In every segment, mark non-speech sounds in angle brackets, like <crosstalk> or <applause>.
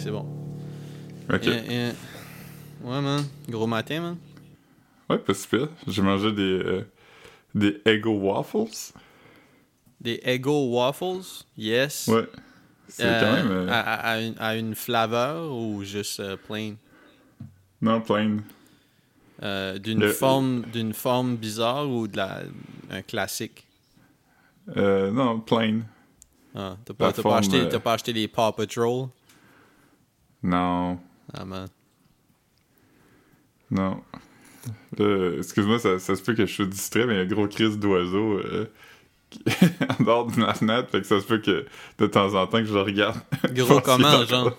c'est bon. Ok. Yeah, yeah. Ouais, man. Gros matin, man. Ouais, pas super. J'ai mangé des, euh, des Eggo Waffles. Des Eggo Waffles? Yes. Ouais. C'est Euh, quand même. euh, à, à- à une, à une flaveur ou juste euh, plain? Non, plain. Euh, d'une Le- forme d'une forme bizarre ou de la un classique? Non, plain. Ah, t'as pas, forme, pas acheté, t'as pas acheté les Paw Patrol? Non. Ah man. Non. Excuse-moi, ça, ça se peut que je suis distrait, mais il y a un gros crise d'oiseau euh, qui- <laughs> en dehors de ma fenêtre, fait que ça se peut que de temps en temps que je le regarde. <laughs> Gros <laughs> comment, genre?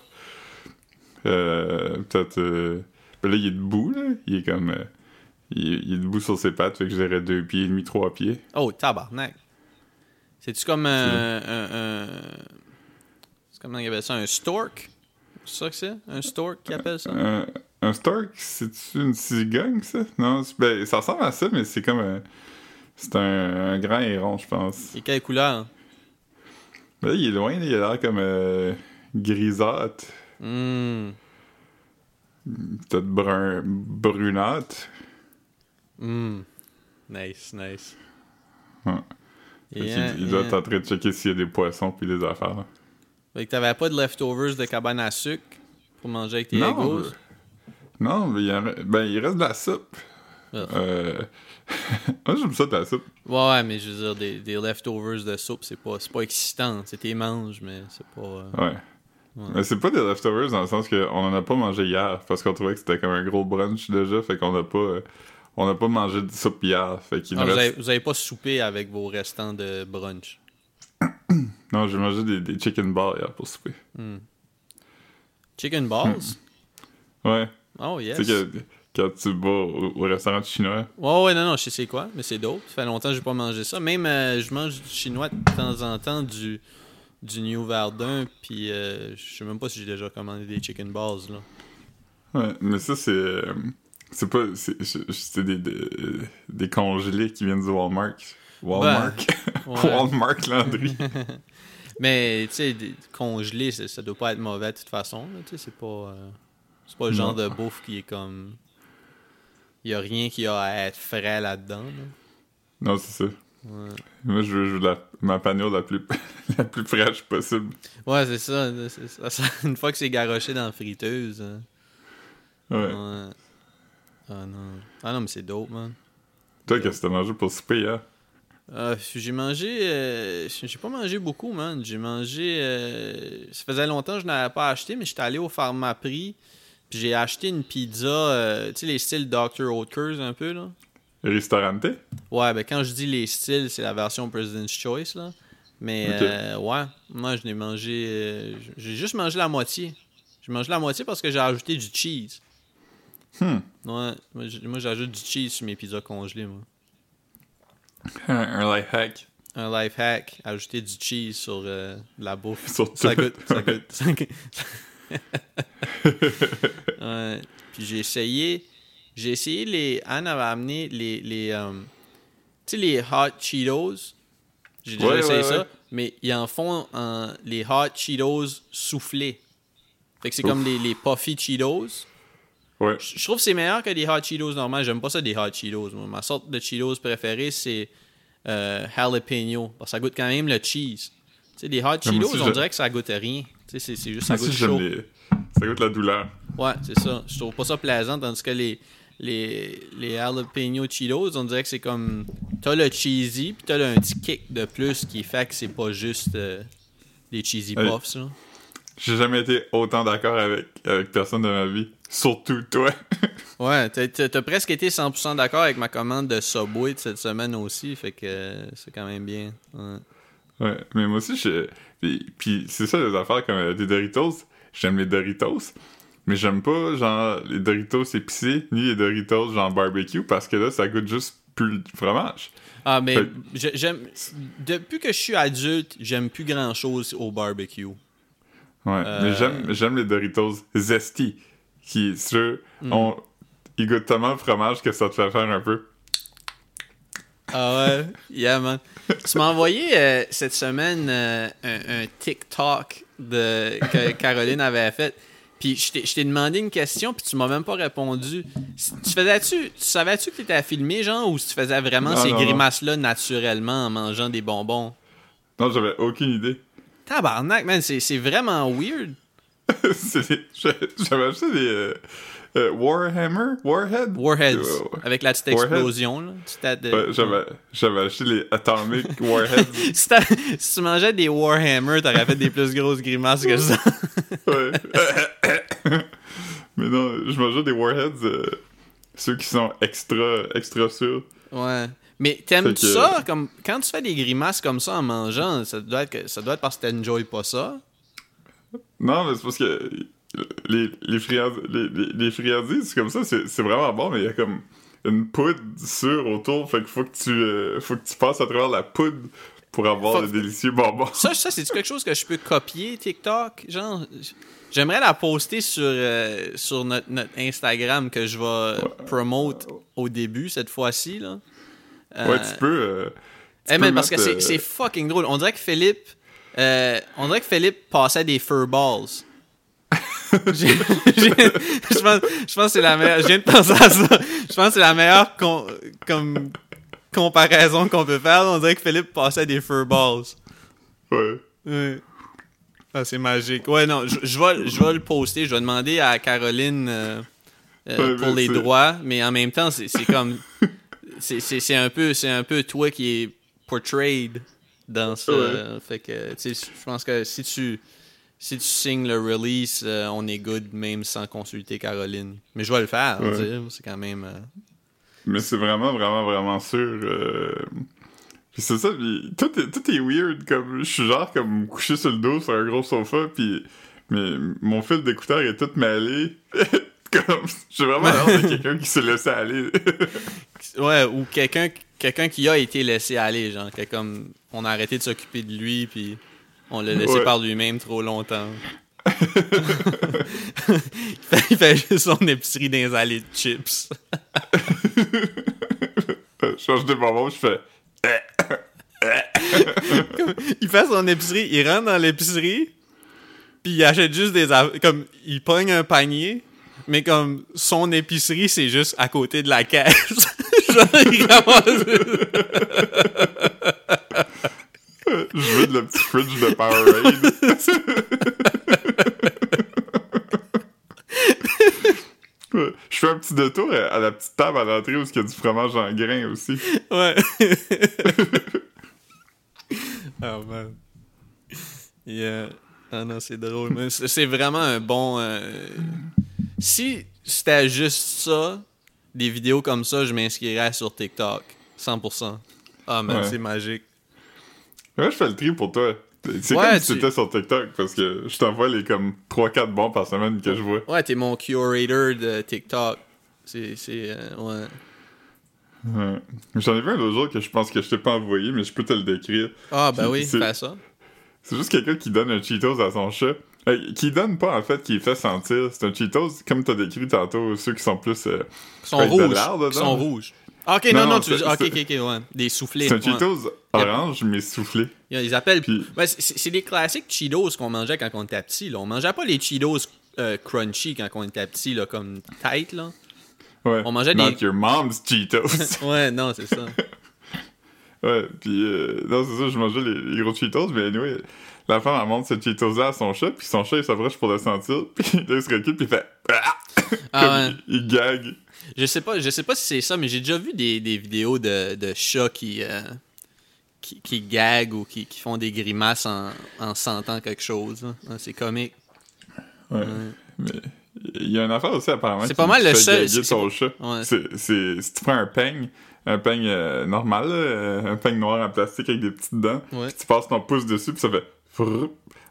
Euh, peut-être... euh, là, il est debout, là. Il est comme... euh, il, est- il est debout sur ses pattes, fait que je dirais deux pieds et demi, trois pieds. Oh, tabarnak. C'est-tu comme un, un, un- c'est Comment il appelle ça? Un stork? C'est ça que c'est? Un stork qui appelle ça? Un, un stork, c'est-tu une cigogne, ça? Non, ben, ça ressemble à ça, mais c'est comme un... C'est un, un grand héron, je pense. Et quelle couleur? Ben il est loin, il a l'air comme euh, grisâtre. Hum. Peut-être brun, brunâtre. Hum. Nice, nice. Ouais. Yeah, il doit yeah. être en train de checker s'il y a des poissons puis des affaires. Fait que t'avais pas de leftovers de cabane à sucre pour manger avec tes Non, Legos? Non, mais il, a- ben, il reste de la soupe. Ah. Euh... <laughs> Moi, j'aime ça de la soupe. Ouais, ouais, mais je veux dire, des, des leftovers de soupe, c'est pas, pas excitant. C'est tes manges, mais c'est pas. euh, Ouais. Ouais. Mais c'est pas des leftovers dans le sens qu'on en a pas mangé hier parce qu'on trouvait que c'était comme un gros brunch déjà, fait qu'on a pas euh, on a pas mangé de soupe hier, fait qu'il Ah, nous vous, avez, reste... vous avez pas soupé avec vos restants de brunch? Non, j'ai mangé des, des chicken balls hier pour souper. Chicken balls? Ouais. Oh, yes. Tu sais que quand tu vas au, au restaurant chinois, Ouais, ouais, non, non, je sais c'est quoi, mais c'est dope. Ça fait longtemps que j'ai pas mangé ça. Même, euh, je mange du chinois de temps en temps, du, du New Verdun, puis euh, je sais même pas si j'ai déjà commandé des chicken balls, là. Ouais, mais ça, c'est. euh, c'est pas. C'est c'est des, des, des congelés qui viennent du Walmart. Walmart. Ben, <laughs> ouais. Walmart Landry. <laughs> Mais, tu sais, congelé, ça, ça doit pas être mauvais de toute façon, tu sais, c'est pas... euh, c'est pas le genre Non. de bouffe qui est comme... Il y a rien qui a à être frais là-dedans, là. non, c'est ça. Ouais. Moi, je veux, je veux la, ma panure la plus, <laughs> la plus fraîche possible. Ouais, c'est ça, c'est ça, ça. Une fois que c'est garoché dans la friteuse. hein. Ouais. Ouais. Ah non. Ah non, mais c'est dope, man. Toi, qu'est-ce que t'as mangé pour souper hier? Euh, j'ai mangé. euh, j'ai pas mangé beaucoup, man. J'ai mangé. euh, ça faisait longtemps que je n'avais pas acheté, mais j'étais allé au Pharmaprix. Puis j'ai acheté une pizza. euh, tu sais, les styles Dr. Oetkers un peu, là. Restaurante? Ouais, ben quand je dis les styles, c'est la version President's Choice, là. Mais ouais, moi je l'ai mangé. j'ai juste mangé la moitié. J'ai mangé la moitié parce que j'ai ajouté du cheese. Hmm. Ouais, moi, j'ajoute du cheese sur mes pizzas congelées, moi. Un, un life hack. Un life hack, ajouter du cheese sur euh, la bouffe. Sur Ça goûte, ça goûte. <laughs> ça goûte. ouais. Puis j'ai essayé, j'ai essayé les. Anne avait amené les, les, euh, tu sais les hot Cheetos. J'ai déjà Ouais, essayé ouais, ça, mais ils en font en- les hot Cheetos soufflés. Fait que c'est comme les, les puffy Cheetos. Ouais. Je je trouve que c'est meilleur que des hot Cheetos normales. J'aime pas ça des hot Cheetos. moi. Ma sorte de Cheetos préférée, c'est euh, jalapeno. Parce que ça goûte quand même le cheese. Tu sais, des hot Cheetos, aussi, on dirait que ça goûte rien. Tu sais, c'est- c'est juste ça goûte chaud. les- Ça goûte la douleur. Ouais, c'est ça. Je trouve pas ça plaisant, tandis que les, les, les jalapeno Cheetos, on dirait que c'est comme. T'as le cheesy, puis t'as le- un petit kick de plus qui fait que c'est pas juste euh, des cheesy puffs. J'ai jamais été autant d'accord avec, avec personne de ma vie. Surtout toi. <laughs> Ouais, t'as- presque été 100% d'accord avec ma commande de Subway de cette semaine aussi, fait que euh, c'est quand même bien. Ouais. ouais, mais moi aussi, je... Puis, puis c'est ça les affaires comme euh, des Doritos. J'aime les Doritos. Mais j'aime pas, genre, les Doritos épicés, ni les Doritos, genre, barbecue, parce que là, ça goûte juste plus le fromage. Ah, mais Fait- j'aime. Depuis que je suis adulte, j'aime plus grand chose au barbecue. Ouais, Euh, mais j'aime, j'aime les Doritos zesty, qui, ceux, ont, ils goûtent tellement le fromage que ça te fait faire un peu. Ah ouais? Yeah, man. Tu m'as envoyé euh, cette semaine euh, un, un TikTok de, que <laughs> Caroline avait fait. Puis je t'ai- demandé une question, puis tu m'as même pas répondu. Tu faisais-tu, tu savais-tu que t'étais à filmer, genre, ou tu faisais vraiment Non, ces grimaces-là naturellement en mangeant des bonbons? Non, j'avais aucune idée. Tabarnak, man, c'est vraiment weird. <laughs> J'avais acheté des euh, euh, Warhammer? Warhead? Warheads, Euh, avec la petite explosion, là. Tu t'as de- Ouais, j'avais, acheté les Atomic <laughs> Warheads. si, tu mangeais des Warhammer, t'aurais fait des plus grosses grimaces que ça. <laughs> Ouais. Mais non, je mangeais des Warheads, euh, ceux qui sont extra, extra sûrs. Ouais. Mais t'aimes-tu que- ça? Comme, quand tu fais des grimaces comme ça en mangeant, ça doit être, que- ça doit être parce que t'enjoys pas ça? Non, mais c'est parce que les, les, friand- les, friandises, comme ça, c'est, vraiment bon, mais il y a comme une poudre sûre autour, fait qu'il faut que tu, euh, faut que tu passes à travers la poudre pour avoir le délicieux bonbon. Ça, ça c'est quelque chose que je peux copier, TikTok? Genre, j'aimerais la poster sur, euh, sur notre, notre Instagram que je vais promote au début cette fois-ci. Là. Euh, Ouais, tu peux. euh, tu Eh, peux man, parce que euh, c'est fucking drôle. On dirait que Philippe. Euh, on dirait que Philippe passait des furballs. <laughs> Je pense, je pense que c'est la meilleure. Je viens de penser à ça. Je pense que c'est la meilleure com- comme comparaison qu'on peut faire. On dirait que Philippe passait des furballs. Ouais. Ouais. Ah, c'est magique. Ouais, non, je, je vais, je vais le poster. Je vais demander à Caroline euh, euh, Ouais, pour mais les droits, mais en même temps, c'est comme. c'est- un, peu- un peu toi qui est portrayed dans ça. Ouais. Fait que, tu sais, je pense que si tu. Si tu signes le release, euh, on est good même sans consulter Caroline. Mais je vais le faire, Ouais. C'est quand même. euh, Mais c'est vraiment, vraiment, vraiment sûr. euh, Puis c'est ça, puis tout est, tout est weird. Comme, je suis genre comme couché sur le dos sur un gros sofa, puis mais mon fil d'écouteur est tout mêlé. <laughs> comme, j'ai vraiment <laughs> l'air de quelqu'un qui s'est laissé aller. Ouais, ou quelqu'un quelqu'un qui a été laissé aller, genre, que comme on a arrêté de s'occuper de lui, puis on l'a laissé Ouais. par lui-même trop longtemps. <laughs> il, fait, juste son épicerie dans les allées de chips. <laughs> je change de bonbons, je fais. Il fait son épicerie, il rentre dans l'épicerie, puis il achète juste des... Comme, il pogne un panier, mais comme son épicerie, c'est juste à côté de la caisse. <laughs> Je veux de le petit fridge de Powerade. Je fais un petit détour à la petite table à l'entrée où il y a du fromage en grains aussi. Ouais. oh <laughs> man. Yeah. Ah non, c'est drôle. C'est vraiment un bon. euh, Si c'était juste ça, des vidéos comme ça, je m'inscrirais sur TikTok. 100%. Ah man, Ouais. c'est magique. Ouais, je fais le tri pour toi? C'est Ouais, comme si tu- étais sur TikTok parce que je t'envoie les comme 3-4 bons par semaine que je vois. Ouais, t'es mon curator de TikTok. C'est. c'est euh, ouais. Ouais. J'en ai vu un l'autre jour que je pense que je t'ai pas envoyé, mais je peux te le décrire. Ah, ben oui, C'est- fais ça. C'est juste quelqu'un qui donne un Cheetos à son chat. Euh, qui donne pas en fait, qui fait sentir. C'est un Cheetos, comme t'as décrit tantôt, ceux qui sont plus. euh, sont rouges. Ils sont rouges. Ah, ok, Non, non, non, tu veux. Ok, ok, ok, ouais. Des soufflés. C'est un ouais. Cheetos orange, mais soufflé. Ils appellent. Puis- Ouais, c'est- des classiques Cheetos qu'on mangeait quand on était petit. Là. On mangeait pas les Cheetos euh, crunchy quand on était petit, là, comme tight. Là. Ouais. On mangeait Not des- your mom's Cheetos. <laughs> Ouais, non, c'est ça. <laughs> ouais, puis euh, non, c'est ça, je mangeais les, les gros Cheetos, mais anyway, la femme, elle montre ce Cheetos-là à son chat, puis son chat, il s'approche pour le sentir, <laughs> puis là, il se recule, puis il fait... Ah! Ah ouais. il, il gague. Je sais pas, je sais pas si c'est ça, mais j'ai déjà vu des, des vidéos de, de chats qui, euh, qui, qui gaguent ou qui, qui font des grimaces en, en sentant quelque chose. C'est comique. Ouais. Mais il y a une affaire aussi, apparemment, C'est pas mal le seul- si tu prends un peigne, un peigne euh, normal, là, euh, un peigne noir en plastique avec des petites dents, Ouais. puis tu passes ton pouce dessus, puis ça fait...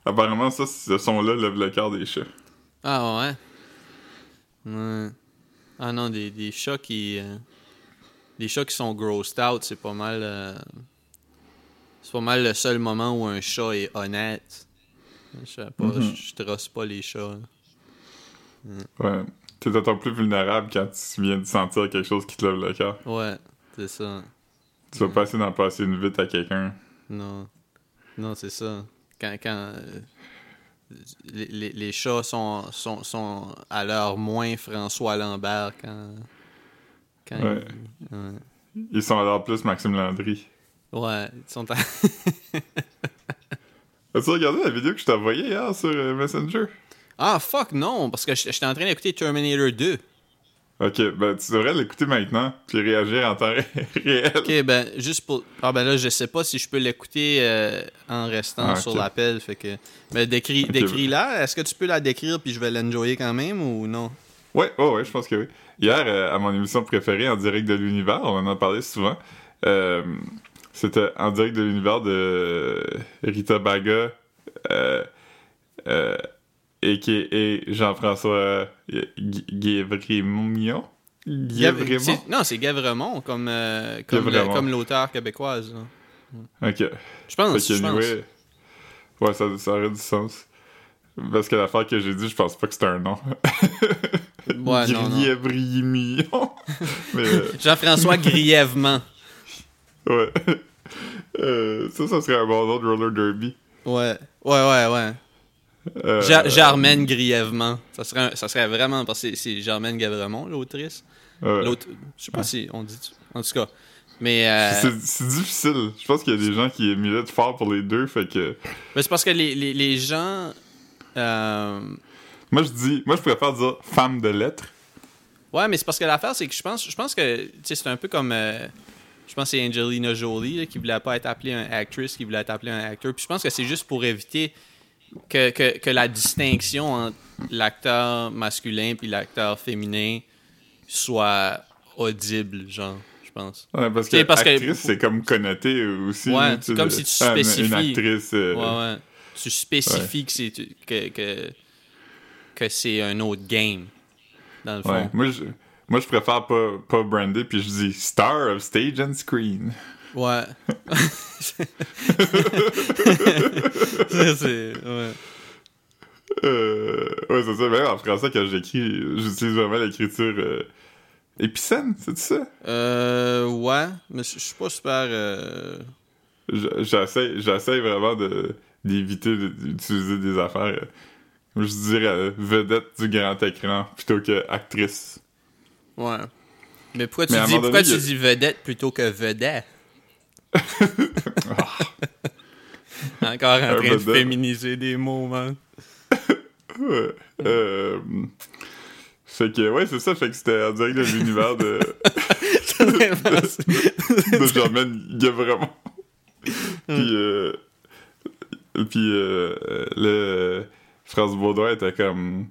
Apparemment, ça, ce son-là lève le cœur des chats. Ah ouais? Ouais. Ah non, des, des chats qui. euh, des chats qui sont grossed out, c'est pas mal. euh, c'est pas mal le seul moment où un chat est honnête. Je sais pas, je, je trosse pas les chats. Ouais. T'es d'autant plus vulnérable quand tu viens de sentir quelque chose qui te lève le cœur. Ouais, c'est ça. Tu vas pas essayer d'en passer une vite à quelqu'un. Non. Non, c'est ça. Quand. quand euh, les, les- les chats sont, sont, sont à leur moins François Lambert quand. quand Ouais. ils- ouais. Ils sont alors plus Maxime Landry. Ouais, ils sont à- <laughs> As-tu regardé la vidéo que je t'ai envoyée hier sur euh, Messenger? Ah, fuck, non, parce que j'étais en train d'écouter Terminator 2. Ok, ben tu devrais l'écouter maintenant, puis réagir en temps ré- réel. Ok, ben, juste pour. Ah, ben là, je sais pas si je peux l'écouter euh, en restant Ah, sur l'appel, fait que. Ben, décris, Ok, décris-la. Est-ce que tu peux la décrire puis je vais l'enjoyer quand même ou non? Ouais, ouais, ouais, je pense que oui. Hier, euh, à mon émission préférée, En direct de l'univers, on en a parlé souvent. euh, C'était En direct de l'univers de Rita Baga, euh, euh, a.k.a. Jean-François Gu- Guévremont. Non, c'est Gavremont, comme, euh, comme, le- comme l'auteur québécoise. là. Ok. Je pense, que, je pense. anyway, ouais, ça, ça aurait du sens. Parce que l'affaire que j'ai dit, je pense pas que c'était un nom. <laughs> Ouais, <laughs> euh, Jean-François Grièvement. <laughs> ouais. Euh, ça, ça serait un bon nom de roller derby. Ouais, ouais, ouais, ouais. Euh, Ja- Germaine Grièvement. Ça serait, un- ça serait vraiment, parce que c'est- Germaine Gavremont, l'autrice. ouais. L'autre, je sais pas si on dit. En tout cas. Mais. euh, C'est difficile. Je pense qu'il y a des gens qui militent fort pour les deux, fait que... mais c'est parce que les, les, les gens. euh, Moi, je dis... Moi, je préfère dire « femme de lettres Ouais, mais c'est parce que l'affaire, c'est que je pense, je pense que c'est un peu comme. euh, je pense que c'est Angelina Jolie là, qui voulait pas être appelée un actrice, qui voulait être appelée un acteur. Puis je pense que c'est juste pour éviter que, que, que la distinction entre l'acteur masculin puis l'acteur féminin soit audible, genre, je pense. ». Ouais, parce que, actrice, c'est comme connoté aussi. Ouais, c'est comme si tu spécifies. Une actrice... euh, Ouais, ouais. Tu spécifies que c'est que, que, que c'est un autre game, dans le fond. Ouais, moi je, moi je préfère pas, pas brander, puis je dis star of stage and screen. Ouais. <laughs> C'est. Ouais. Euh, ouais, c'est ça. Même en français, quand j'écris, j'utilise vraiment l'écriture euh, épicène, c'est ça? Euh. Ouais. Mais je suis pas super. euh, Je- J'essaie j'essaie vraiment de d'éviter d'utiliser des affaires. euh, je dirais euh, vedette du grand écran plutôt que actrice. Ouais. Mais pourquoi tu Mais dis, pourquoi tu a- dis vedette plutôt que vedette? <laughs> Encore en train de féminiser des mots, man. Ouais. Euh, fait que, ouais, c'est ça. Fait que c'était en direct de l'univers de, <laughs> de Germaine Guévremont. puis, euh, puis euh, le France Baudouin était comme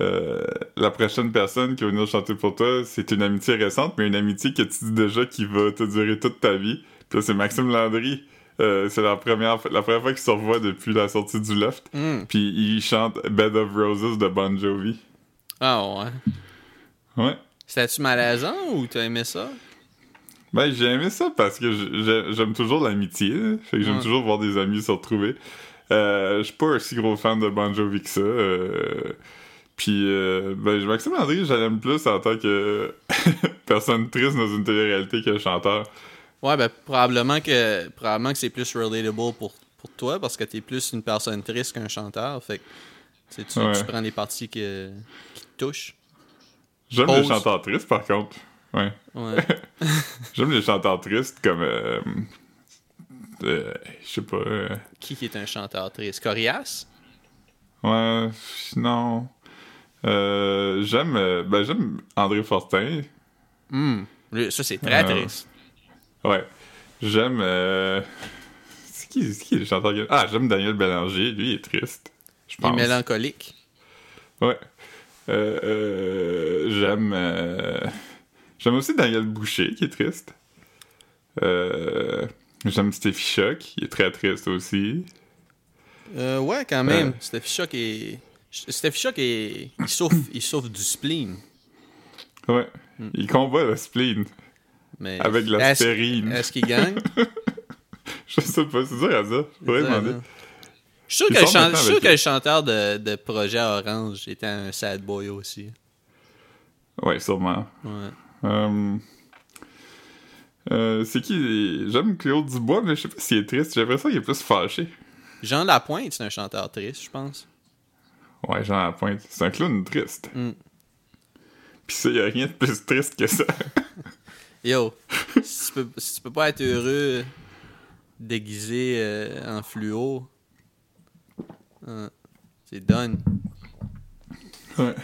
euh, la prochaine personne qui va venir chanter pour toi, c'est une amitié récente, mais une amitié que tu dis déjà qui va te durer toute ta vie. Puis c'est Maxime Landry. Euh, c'est la première, la première fois qu'il se revoit depuis la sortie du Loft. Hmm. Puis il chante Bed of Roses de Bon Jovi. Ah ouais. Ouais. C'était-tu malaisant ou t'as aimé ça? Ben, j'ai aimé ça parce que j'ai- j'ai- j'aime toujours l'amitié. Fait que j'aime Ouais. toujours voir des amis se retrouver. Euh, je suis pas un si gros fan de Bon Jovi que ça. euh, Puis, euh, ben, Maxime Landry, je l'aime plus en tant que <laughs> personne triste dans une télé-réalité que chanteur. Ouais, ben probablement que probablement que c'est plus relatable pour, pour toi parce que t'es plus une personne triste qu'un chanteur. Fait que tu, Ouais. prends des parties qui, qui te touchent. J'aime les chanteurs tristes, par contre. Ouais. Ouais. <laughs> J'aime les chanteurs tristes comme... euh, euh, je sais pas... euh, qui est un chanteur triste? Corias? Ouais, non. J'aime ben j'aime André Fortin. Lui, Ça, c'est très triste. Ouais. J'aime euh, <laughs> c'est qui qui le chanteur Ah, j'aime Daniel Bélanger, lui il est triste. Je Il est mélancolique. Ouais. Euh, euh, j'aime j'aime aussi Daniel Boucher qui est triste. J'aime Steffi Choc, il est très triste aussi. Ouais, quand même. Steffi Choc est... Steffi Choc est... Il souffre, il souffre du spleen. Ouais. Hmm. Il combat le spleen Mais avec est-ce- l'aspirine. Est-ce qu'il gagne? <laughs> Je sais pas, c'est dur à dire. Je pourrais demander. Je suis sûr que le, chan- sûr que chanteur de, de Projet Orange était un sad boy aussi. Ouais, sûrement. Ouais. Euh, euh, c'est qui? J'aime Claude Dubois, mais je sais pas s'il est triste. J'ai l'impression qu'il est plus fâché. Jean Lapointe, c'est un chanteur triste, je pense. Ouais, Jean Lapointe. C'est un clown triste. Mm. Pis ça, y a rien de plus triste que ça. <laughs> Yo, si, tu peux, si tu peux pas être heureux déguisé euh, en fluo, hein, c'est done. ouais.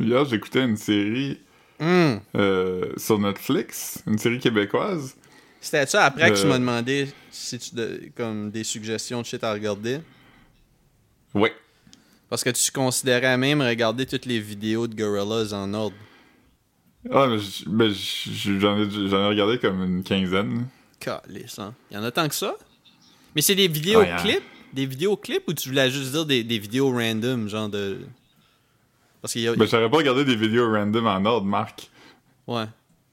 Hier, j'écoutais une série Hum. euh, sur Netflix, une série québécoise. C'était ça après que tu Euh. m'as demandé si tu de- comme des suggestions de shit à regarder? Ouais. Parce que tu considérais même regarder toutes les vidéos de Gorillaz en ordre. Ah, mais j'en ai, j'en ai regardé comme une quinzaine. Hein. Il y en a tant que ça? Mais c'est des vidéos Ah, y a- clips? Des vidéos clips ou tu voulais juste dire des, des vidéos random, genre de. Parce qu'il y a. Ben, j'aurais pas regardé des vidéos random en ordre, Marc. Ouais.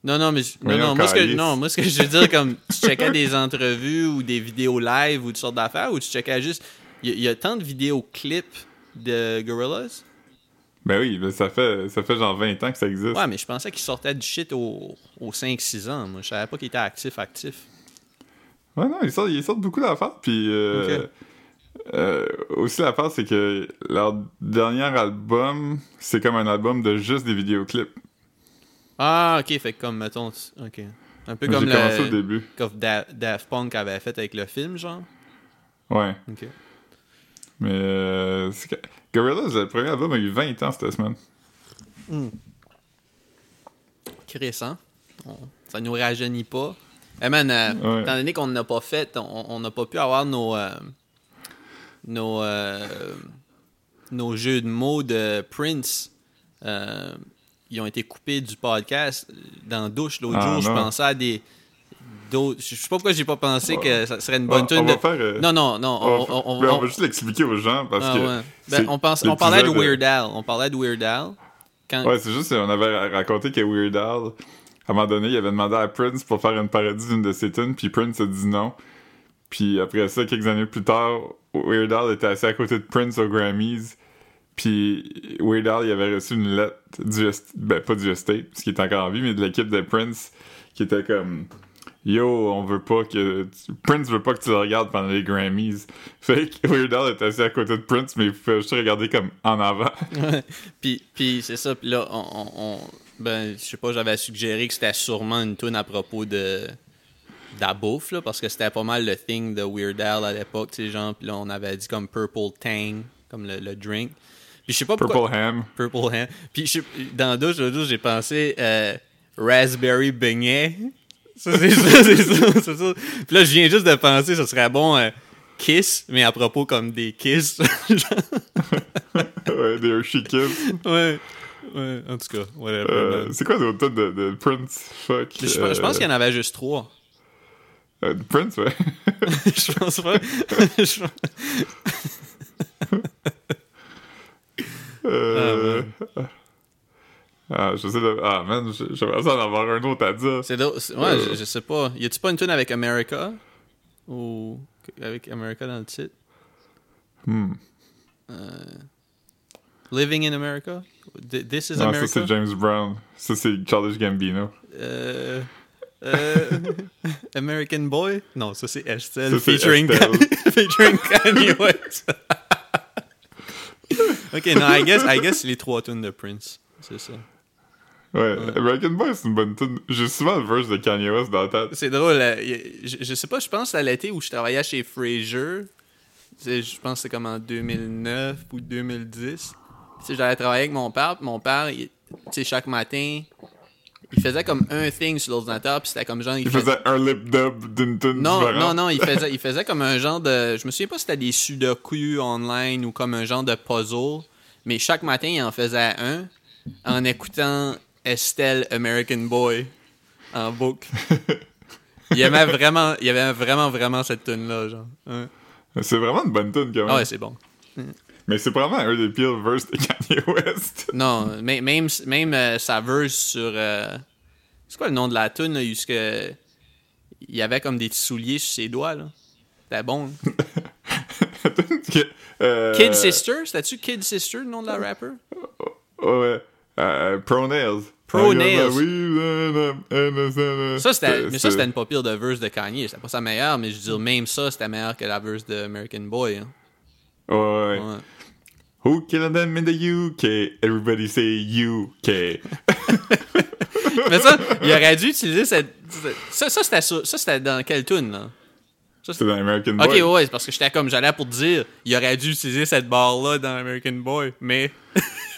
Non, non, mais. je- Non, non, moi, ce que, calice. non, moi, ce que je veux dire, comme tu checkais des entrevues ou des vidéos live ou toutes sortes d'affaires ou tu checkais juste. Il y, a- il y a tant de vidéos clips de Gorillaz? Ben oui, ben, ça fait, ça fait genre 20 ans que ça existe. Ouais, mais je pensais qu'il sortait du shit aux au 5-6 ans. Moi, je savais pas qu'il était actif, actif. Ouais, non, ils sortent, beaucoup d'affaires. Puis euh, Ok. euh, aussi, l'affaire, c'est que leur dernier album, c'est comme un album de juste des vidéoclips. Ah, ok, fait que comme, mettons. Ok. Un peu J'ai comme commencé au le. début. Comme Da- Daft Punk avait fait avec le film, genre. Ouais. Ok. Mais euh. Gorillaz, le premier album a eu 20 ans cette semaine. Chris, hein? On- ça nous rajeunit pas. Eh man, euh, Ouais. étant donné qu'on n'a pas fait, on n'a pas pu avoir nos. euh, nos. euh, nos jeux de mots de Prince. ils ont été coupés du podcast dans la douche l'autre Ah, jour. Je pensais à des. D'autres- Je sais pas pourquoi j'ai pas pensé que ça serait une bonne on, tune de. faire... euh, Non, non, non. on, On, va- on- on- on on- va juste l'expliquer aux gens parce ah, que... ouais. Ben, on, pense, on parlait de Weird Al. On parlait de Weird Al. Quand... Ouais, c'est juste, on avait raconté que Weird Al, à un moment donné, il avait demandé à Prince pour faire une parodie d'une de ses tunes, puis Prince a dit non. Puis après ça, quelques années plus tard, Weird Al était assis à côté de Prince aux Grammys, puis Weird Al, il avait reçu une lettre du, ben pas du estate, parce qu'il était encore en vie, mais de l'équipe de Prince, qui était comme... Yo, on veut pas que. tu- Prince veut pas que tu le regardes pendant les Grammys. Fait que Weird Al était assis à côté de Prince, mais il pouvait juste regarder comme en avant. <laughs> puis, puis c'est ça, puis là, on, ben, je sais pas, j'avais suggéré que c'était sûrement une tune à propos de de la bouffe, là, parce que c'était pas mal le thing de Weird Al à l'époque, tu sais, genre, puis là, on avait dit comme Purple Tang, comme le, le drink. Puis je sais pas pourquoi... Purple Ham. Purple Ham. Puis dans jour, j'ai pensé euh, Raspberry Beignet. Ça, c'est ça, c'est ça, c'est ça. Puis là, je viens juste de penser, ce serait bon euh, Kiss, mais à propos comme des Kiss. <laughs> ouais, des Hershey Kiss. ouais. Ouais, en tout cas, whatever. Euh, c'est quoi l'autre tune de, de Prince? Fuck. Je, je pense qu'il y en avait juste trois. euh, Prince, ouais. <laughs> je pense pas. <laughs> Je- Euh... Ah, je sais de... Ah, man, j'aimerais ça en avoir un autre à dire. c'est drôle, ouais, je, je sais pas. Y a-tu pas une tune avec America? Ou avec America dans le titre? Hmm. Living in America? Th- This is Non, ça, America? c'est James Brown. Ça, c'est Childish Gambino. Euh, euh, <laughs> American Boy? Non, ça c'est Estelle Ça, featuring, <laughs> featuring Kanye West. <laughs> ok, non, I guess, I guess les trois tunes de Prince. C'est ça. Ouais, American Boy, c'est une bonne tune. J'ai souvent le verse de Kanye West dans la tête. C'est drôle. euh, je, je sais pas, je pense à l'été où je travaillais chez Fraser. Je pense que c'est comme en 2009 ou 2010. Tu sais, J'allais travailler avec mon père. puis Mon père, il- chaque matin, il faisait comme un thing sur l'ordinateur. Puis c'était comme genre. Il faisait un lip dub d'une tune Non, différente. non, non, il <laughs> faisait, il faisait comme un genre de. Je me souviens pas si c'était des sudoku online ou comme un genre de puzzle, mais chaque matin, il en faisait un en écoutant Estelle American Boy en boucle. Il aimait vraiment, il aimait vraiment, vraiment cette tune là genre. Ouais. C'est vraiment une bonne tune, quand même. Ah ouais, c'est bon. Mais c'est vraiment un des pires verses de Kanye West. <laughs> Non, mais- même, même euh, sa verse sur. euh, c'est quoi le nom de la tune là, jusque. Il y avait comme des petits souliers sur ses doigts, là? C'était bon. <laughs> euh, Kid Sister? C'était-tu Kid Sister, le nom de la rapper? Ouais. Euh, Pro Nails. Pro I got my Nails. weave and I'm- and I'm- Ça, c'était, mais ça, c'était une pas pire de verse de Kanye. C'était pas sa meilleure, mais je veux dire, même ça, c'était meilleur que la verse de American Boy. hein. Ouais, ouais. Ouais. Who killed them in the UK? Everybody say UK. Mais ça, il aurait dû utiliser cette. Ça, ça c'était sur- ça, c'était dans quelle tune, là? C'est dans American Ok, Boy. ouais, c'est parce que j'étais comme, j'allais pour dire, il aurait dû utiliser cette barre-là dans American Boy, mais.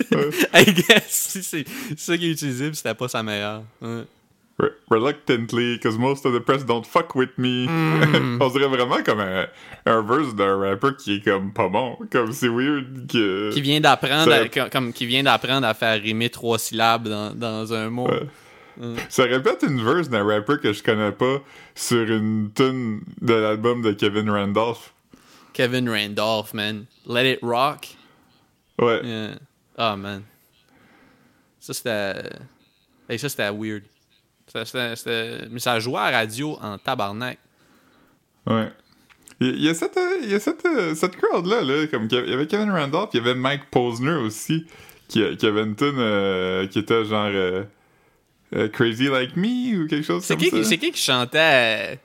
<laughs> I guess, c'est ça qui est utilisé, puis c'était pas sa meilleure. Ouais. Re- Reluctantly, because most of the press don't fuck with me. Mm. <laughs> On dirait vraiment comme un, un verse d'un rapper qui est comme pas bon. Comme c'est weird que. Qui vient d'apprendre, Ça- à- comme- comme, qui vient d'apprendre à faire rimer trois syllabes dans, dans un mot. Ouais. Ça répète une verse d'un rapper que je connais pas sur une tune de l'album de Kevin Randolph. Kevin Randolph, man. Let it rock. Ouais. Yeah. Oh, man. Ça, c'était. Hey, ça, c'était weird. Ça, c'était- c'était- Mais ça jouait à la radio en tabarnak. Ouais. Il y a cette, euh, il y a cette, euh, cette crowd-là, là, comme il y avait Kevin Randolph, il y avait Mike Posner aussi, qui, qui avait une tune euh, qui était genre euh, euh, Crazy Like Me ou quelque chose C'est comme qui, ça. c'est qui qui chantait euh,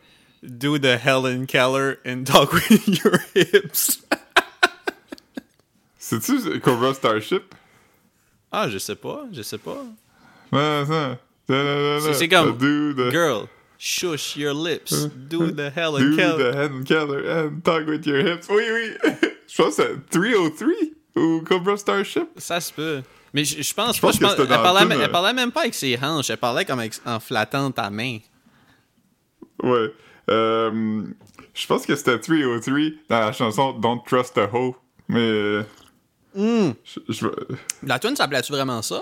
Do the Helen Keller and <laughs> talk with your hips? C'est-tu Cobra Starship? Ah, je sais pas, je sais pas. C'est- comme, Do Girl, shush your lips. Do the <laughs> Helen do Keller. the Helen Keller and talk with your hips. Oui, oui. <laughs> je pense que c'est 303 ou Cobra Starship. Ça se peut. Mais je, je pense Je pas. pense je que pense- c'était elle, parlait, elle parlait même pas avec ses hanches. Elle parlait comme avec- en flattant ta main. Ouais. Euh, je pense que c'était 303 dans la chanson Don't Trust a Hoe. Mais. Euh, Hmm. je- je- La tune s'appelait-tu vraiment ça?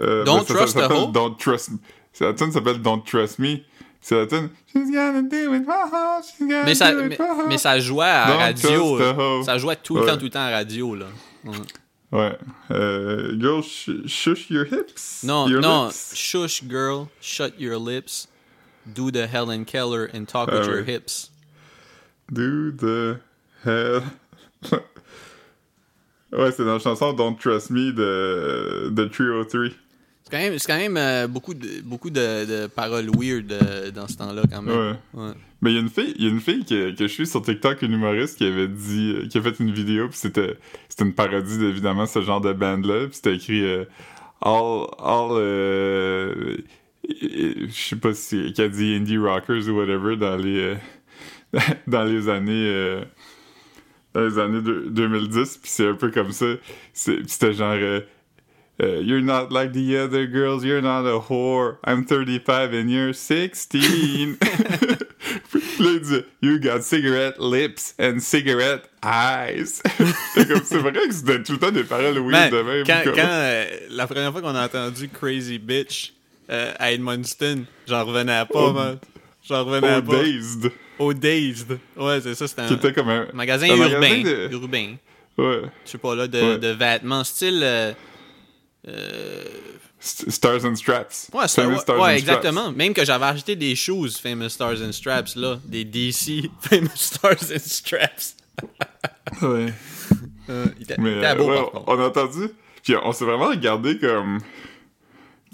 euh, Don't mais ça- ça Trust? Don't Trust C'est La tune s'appelle Don't Trust Me. C'est la tune. She's gonna do it for her, she's gonna Mais ça, do it mais, for her. mais ça jouait à Don't radio. trust hoe. Ça jouait tout le Ouais. temps, tout le temps à radio. Là. Ouais. Ouais. Euh, girl, sh- shush your hips. Non, Your non. lips. Shush, girl. Shut your lips. Do the Helen Keller and talk Ah with your ouais. hips. Do the hell. Ouais, c'est dans la chanson Don't Trust Me de, de 303. C'est quand même, quand même euh, beaucoup, de, beaucoup de, de paroles weird euh, dans ce temps-là, quand même. Ouais. Ouais. Mais il y a une fille, il y a une fille que, que je suis sur TikTok, une humoriste qui avait dit, euh, qui a fait une vidéo, puis c'était, une parodie d'évidemment ce genre de band-là, puis c'était écrit euh, all, all, je sais pas si qui a dit indie rockers ou whatever dans les, <laughs> dans les années, dans les années deux- 2010, puis c'est un peu comme ça, c'était genre euh, Uh, you're not like the other girls, you're not a whore. I'm 35 and you're 16. <laughs> Puis là, il dit, You got cigarette lips and cigarette eyes. <laughs> c'est vrai que c'était tout le temps des paroles weird Man, de même. quand, quand, euh, la première fois qu'on a entendu Crazy Bitch euh, à Edmundston, j'en revenais pas, Oh, man. J'en revenais Oh, pas. Dazed. Au Dazed. Ouais, c'est ça, c'était un Qui était comme un. magasin un urbain. magasin de- Urbain. Ouais. Je sais pas, là, de, Ouais. de vêtements style. euh, euh, St- Stars and Straps. Ouais, ouais, Stars ouais, and exactement. Même que j'avais acheté des shoes Famous Stars and Straps, là. Des DC <laughs> Famous Stars and Straps. Ouais. Euh, il était, était euh, beau, ouais, par on a entendu. Puis on s'est vraiment regardé comme.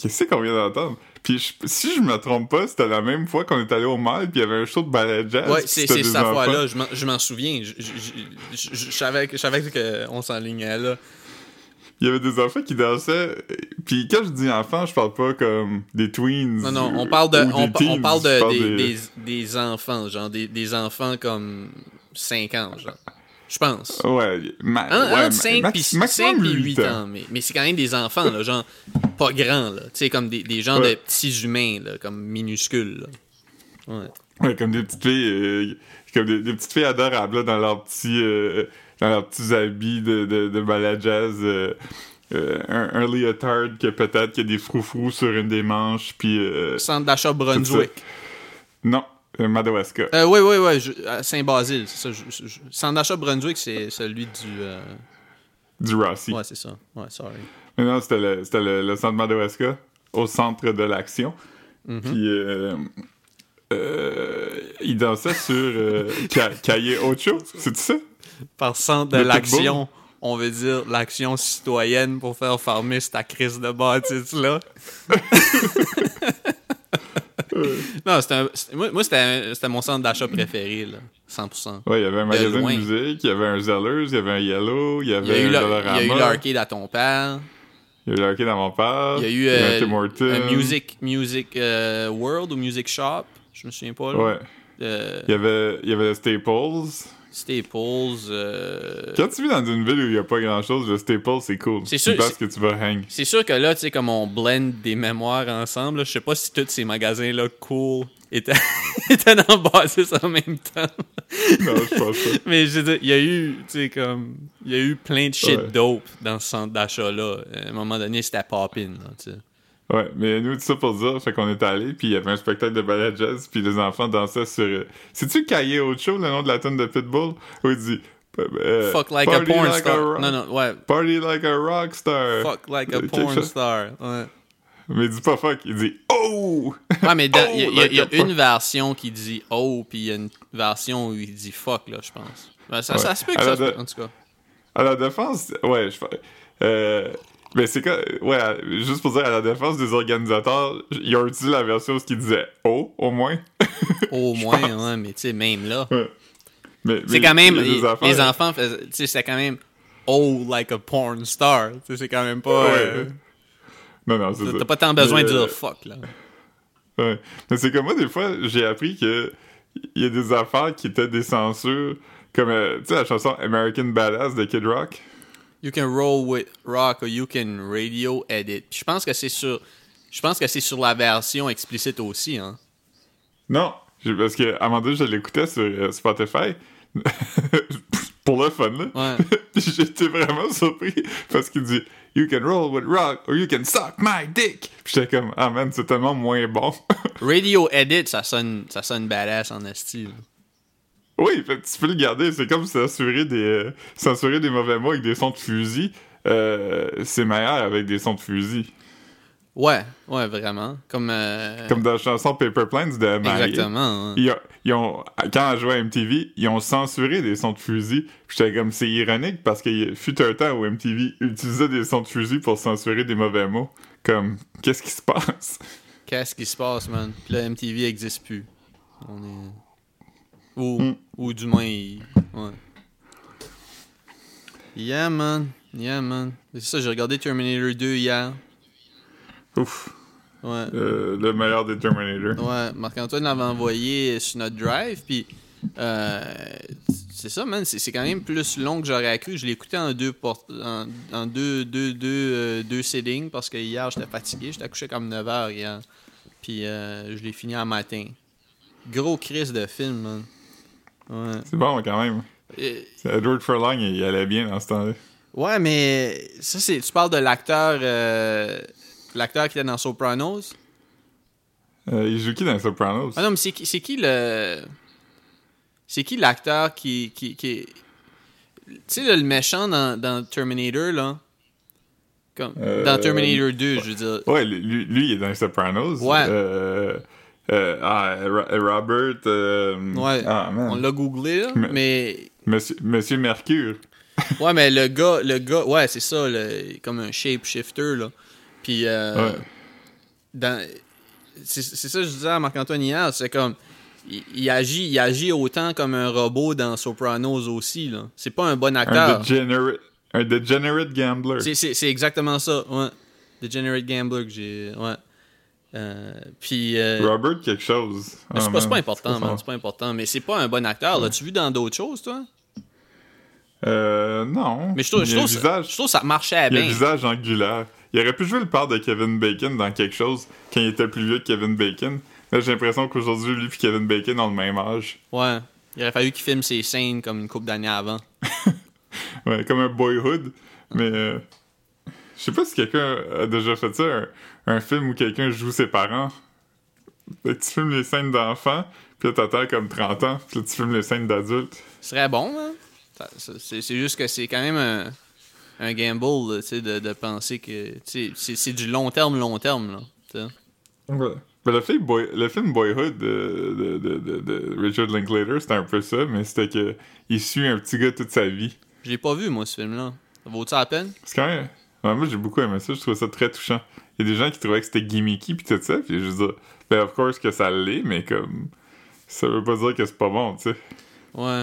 Qu'est-ce qu'on vient d'entendre? Puis je- si je me trompe pas, c'était la même fois qu'on est allé au mall, puis il y avait un show de ballet jazz. Ouais, c'est cette fois-là, je m'en- souviens. Je, savais qu'on s'enlignait là. Il y avait des enfants qui dansaient. Puis quand je dis enfants, je parle pas comme des tweens. Non, non, on parle de, on, parle de, des, des- des, des enfants, genre des, des enfants comme 5 ans, genre. Je pense. Ouais, ma... En- ouais, entre 5 max- puis maximum 5 puis huit 8 ans, mais, mais c'est quand même des enfants, là, genre pas grands, là. Tu sais, comme des, des Ouais. de petits humains, là, comme minuscules, là. Ouais. Ouais, comme des petites filles, euh, comme des, des petites filles adorables là, dans leurs petits, euh, dans leurs petits habits de, de, jazz. euh, un, un leotard que peut-être qu'il y a des froufrous sur une des manches, puis euh, Centre d'achat Brunswick. non, <laughs> Madawaska. Euh, oui, oui, oui, à Saint-Basile, c'est ça. je- je- Centre d'achat Brunswick, c'est celui du. euh, du Rossi. Ouais, c'est ça. Ouais, sorry. Mais non, c'était le, le, le centre Madawaska, au centre de l'action. Mm-hmm. Puis euh, il dansait sur <laughs> Ca- Cahier Ocho, c'est ça? Par centre de l'action, on veut dire l'action citoyenne pour faire farmer cette crise de bâtisse-là. <laughs> <laughs> non, c'était moi, moi, c'était mon centre d'achat préféré, là. 100%. Ouais, il y avait un magasin de musique, il y avait un Zellers, il y avait un Yellow, il y Il y a avait un il y a eu l'arcade à ton père. il y a eu l'arcade dans mon père, Il y a eu avait un euh, un Music, music euh, World ou Music Shop. Je me souviens pas. Là. Ouais. Euh, Il y avait, il y avait le Staples. Staples. euh, Quand tu vis dans une ville où il n'y a pas grand chose, le Staples, c'est cool. C'est sûr, Parce que tu vas hang. C'est sûr que là, tu sais, comme on blend des mémoires ensemble, je sais pas si tous ces magasins-là cool étaient, <laughs> étaient dans le basis en même temps. Non, je pense pas. <laughs> Mais je veux dire, il y a eu, tu sais, comme, il y a eu plein de shit Ouais. dope dans ce centre d'achat-là. À un moment donné, c'était poppin', tu sais. Ouais, mais nous, tout ça pour dire, fait qu'on est allé, puis il y avait un spectacle de ballet jazz, puis les enfants dansaient sur... euh, C'est-tu Cahier Ocho, le nom de la tune de Pitbull? Où il dit... euh, Fuck like a porn like star. non, non, ouais. Party like a rock star. Fuck like a porn star. Ouais. Mais il dit pas fuck, il dit oh! Ouais, mais dans- <laughs> il y a, y y une version qui dit oh, puis il y a une version où il dit fuck, là, je pense. Ça, Ouais. ça se peut que ça de- en tout cas. À la défense, ouais, je euh, mais c'est quoi, ouais, juste pour dire, à la défense des organisateurs, ils ont utilisé la version où ce qui disait oh, au moins? Au <laughs> moins, ouais, mais tu sais, même là. Ouais. Mais, C'est quand même. Les, enfants, faisaient- tu sais, c'est quand même oh, like a porn star. Tu sais, c'est quand même pas. Ouais. euh, Non, non, c'est ça. T'as pas tant besoin Mais, de euh, dire fuck, là. Ouais. Mais c'est comme moi, des fois, j'ai appris que il y a des affaires qui étaient des censures, comme, euh, tu sais, la chanson American Badass de Kid Rock. You can roll with rock or you can radio edit. Puis je pense que c'est sur. Je pense que c'est sur la version explicite aussi, hein. Non, parce que à un moment donné, je l'écoutais sur euh, Spotify. <laughs> pour le fun, là. Ouais. <laughs> J'étais vraiment surpris parce qu'il dit You can roll with rock or you can suck my dick. J'étais comme Ah man, c'est tellement moins bon. <laughs> Radio edit, ça sonne, ça sonne badass en esti. Oui, fait, tu peux le garder. C'est comme censurer des, euh, censurer des mauvais mots avec des sons de fusil. Euh, c'est meilleur avec des sons de fusil. Ouais, ouais, vraiment. Comme. euh, Comme dans la chanson Paper Planes de Marie. Exactement. Ils, ont- ils ont, quand elle jouait à MTV, ils ont censuré des sons de fusil. J'étais comme, c'est ironique parce qu'il fut un temps où MTV utilisait des sons de fusil pour censurer des mauvais mots. Comme, qu'est-ce qui se passe? Qu'est-ce qui se passe, man? Puis là, MTV existe plus. On est. Ou, Hmm. ou du moins, il- ouais. Yeah, man. Yeah, man. C'est ça, j'ai regardé Terminator 2 hier. Ouf. Ouais. Euh, le meilleur des Terminator. Ouais, Marc-Antoine l'avait envoyé sur notre drive, puis euh, c'est ça, man, c'est quand même plus long que j'aurais cru. Je l'ai écouté en deux port- en, en deux, deux, deux, euh, deux sittings parce que hier j'étais fatigué, j'étais couché comme 9 h hier. Puis euh, je l'ai fini en matin. Gros crise de film, man. Ouais. C'est bon quand même. Euh, Edward Furlong, il allait bien dans ce temps-là. ouais, mais ça, c'est. Tu parles de l'acteur. euh, l'acteur qui était dans Sopranos? Euh, il joue qui dans Sopranos? Ah non, mais c'est qui, c'est qui le. C'est qui l'acteur qui, qui, Tu sais, le méchant dans, dans Terminator, là? Comme, Euh, Dans Terminator 2, je veux dire. Ouais, lui, lui, il est dans Sopranos. Ouais. Euh, ah, Ro- Robert. euh, Ouais. Ah. On l'a googlé, là. Mais-. Monsieur, Monsieur Mercure. <laughs> Ouais, mais le gars, le gars, ouais, c'est ça, le- comme un shapeshifter, là. Puis, euh, Ouais. dans, c'est ça que je disais à Marc-Antoine hier, c'est comme, il, il agit, il agit autant comme un robot dans Sopranos aussi, là. C'est pas un bon Un acteur. degenerate, un degenerate gambler. C'est- C'est c'est exactement ça, ouais. Degenerate Gambler que j'ai, ouais. Euh, puis, euh, Robert quelque chose. c'est Ah, pas, c'est pas man, important, c'est man, ça. c'est pas important. Mais c'est pas un bon acteur, L'as-tu vu dans d'autres choses, toi? Euh, non. Mais je trouve, je trouve, ça, visage, je trouve ça marchait il a un bien. visage angulaire. Il aurait pu jouer le père de Kevin Bacon dans quelque chose quand il était plus vieux que Kevin Bacon. Là, j'ai l'impression qu'aujourd'hui, lui et Kevin Bacon ont le même âge. Ouais. Il aurait fallu qu'il filme ses scènes comme une couple d'années avant. <laughs> Ouais, comme un boyhood. Mais euh, je sais pas si quelqu'un a déjà fait ça, un, un film où quelqu'un joue ses parents. Fait que tu filmes les scènes d'enfants, puis là t'attends comme 30 ans, puis là tu filmes les scènes d'adultes. Ce serait bon, hein? C'est juste que c'est quand même un, un gamble, là, tu sais, de, de penser que. C'est du long terme, long terme, là. Ouais. Ben, le, film Boy- le film Boyhood de, de, de, de- de Richard Linklater, c'était un peu ça, mais c'était que il suit un petit gars toute sa vie. Je l'ai pas vu, moi, ce film-là. Ça vaut-tu la peine? C'est quand même. ouais, moi j'ai beaucoup aimé ça, je trouve ça très touchant. Il y a des gens qui trouvaient que c'était gimmicky pis tout ça, puis je dire, ben of course que ça l'est, mais comme, ça veut pas dire que c'est pas bon, tu sais. Ouais.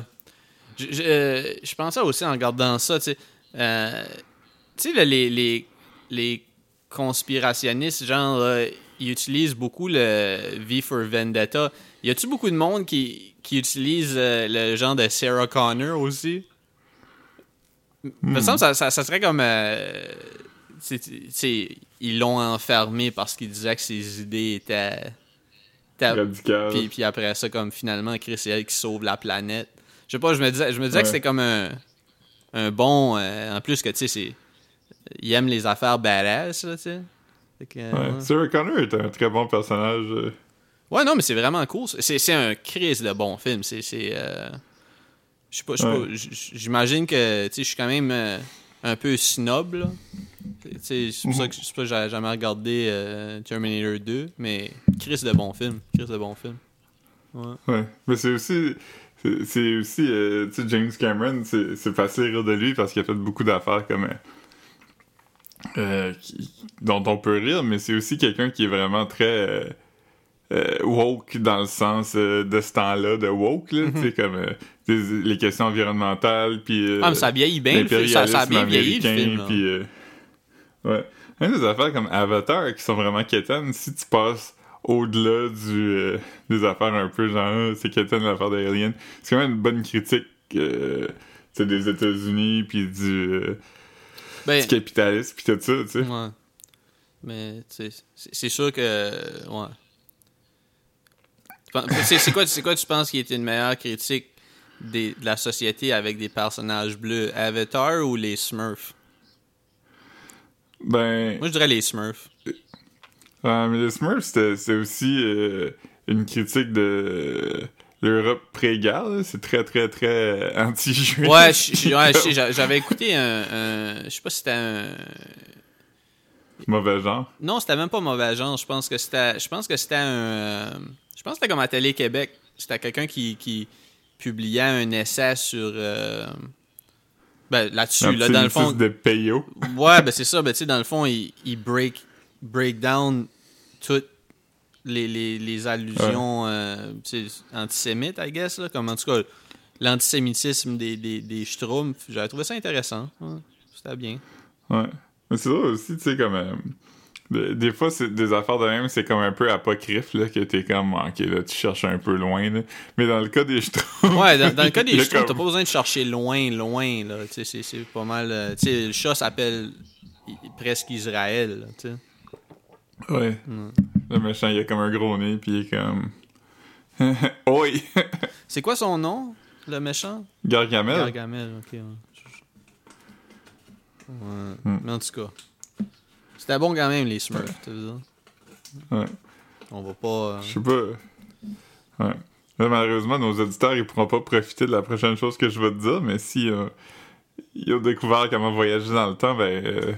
Je, je, euh, je pensais aussi en regardant ça, tu sais. Euh, tu sais, les, les, les conspirationnistes, genre, euh, ils utilisent beaucoup le V for Vendetta. Y a-tu beaucoup de monde qui, qui utilise euh, le genre de Sarah Connor aussi? Il me semble que ça, ça, ça serait comme. c'est- ils l'ont enfermé parce qu'ils disaient que ses idées étaient. étaient- Radical. puis, puis après ça, comme finalement, Chris c'est elle qui sauve la planète. Je sais pas, je me disais, je me disais que c'était comme un, un bon. euh, en plus que, tu sais, c'est. Il aime les affaires badass, là, tu sais. Euh, Ouais. ouais. Sarah Connor est un très bon personnage. euh, Ouais, non, mais c'est vraiment cool. C'est un crise de bon film. C'est. euh, Je sais pas, Ouais. J'imagine que, tu sais, je suis quand même un peu snob, C'est pour ça que c'est pour ça que j'ai jamais regardé euh, Terminator 2, mais crise de bon film. Crise de bon film. Ouais. Ouais. Mais c'est aussi. c'est- aussi. euh, tu sais, James Cameron, c'est facile de rire de lui parce qu'il a fait beaucoup d'affaires comme. euh, qui- dont on peut rire, mais c'est aussi quelqu'un qui est vraiment très. euh, woke dans le sens euh, de ce temps-là, de woke, là, tu sais, comme euh, les questions environnementales, puis. euh, Ah, mais ça vieillit bien, le film. Ça, ça a bien vieilli, le film. puis, euh, ouais. Même des affaires comme Avatar qui sont vraiment quétaines, si tu passes au-delà du euh, des affaires un peu genre Ah, c'est quétaine l'affaire d'Alien, c'est quand même une bonne critique des États-Unis puis du, Ben, du capitalisme puis tout ça, tu sais. Ouais. Mais, tu sais, c'est sûr que. Ouais. C'est quoi, c'est quoi tu penses qui est une meilleure critique des- de la société avec des personnages bleus Avatar ou les Smurfs? Ben, Moi, je dirais les Smurfs. ouais, mais les Smurfs, c'est aussi euh, une critique de l'Europe pré-guerre, c'est très très très anti-juif. Ouais, <laughs> j'avais écouté un, un- Je sais pas si c'était un. Mauvais genre. Non, c'était même pas mauvais genre. Je pense que c'était. Je pense que c'était un. euh, Je pense que c'était comme à Télé-Québec. C'était quelqu'un qui, qui publiait un essai sur. euh, Ben, là-dessus, là, dans le fond. de Peyo. Ouais, ben c'est ça. Ben, tu sais, dans le fond, il, il break, break down toutes les, les, les allusions euh, antisémites, I guess. Là, comme en tout cas, l'antisémitisme des, des, des Schtroumpfs. J'avais trouvé ça intéressant. Ouais, C'était bien. Ouais. Mais c'est drôle aussi, tu sais, comme. Des, fois, c'est des affaires de même, c'est comme un peu apocryphe, là, que t'es comme, ok, là, tu cherches un peu loin, là. Mais dans le cas des Schtroumpfs. Ouais, dans, dans le cas <laughs> des Schtroumpfs, t'as pas besoin de chercher loin, loin. Là. Tu sais, C'est pas mal. euh, Tu sais, le chat s'appelle presque Israël. là, tu sais. Ouais. Mm. Le méchant, il a comme un gros nez, puis il est comme. <laughs> Oi! <laughs> C'est quoi son nom, le méchant? Gargamel. Gargamel, ok. ouais. Ouais. Hmm. Mais en tout cas, c'était bon quand même, les Smurfs, tu veux dire. Ouais. On va pas. euh, Je sais pas. Ouais. Là, malheureusement, nos auditeurs, ils pourront pas profiter de la prochaine chose que je vais te dire, mais si euh, ils ont découvert comment voyager dans le temps, ben, euh,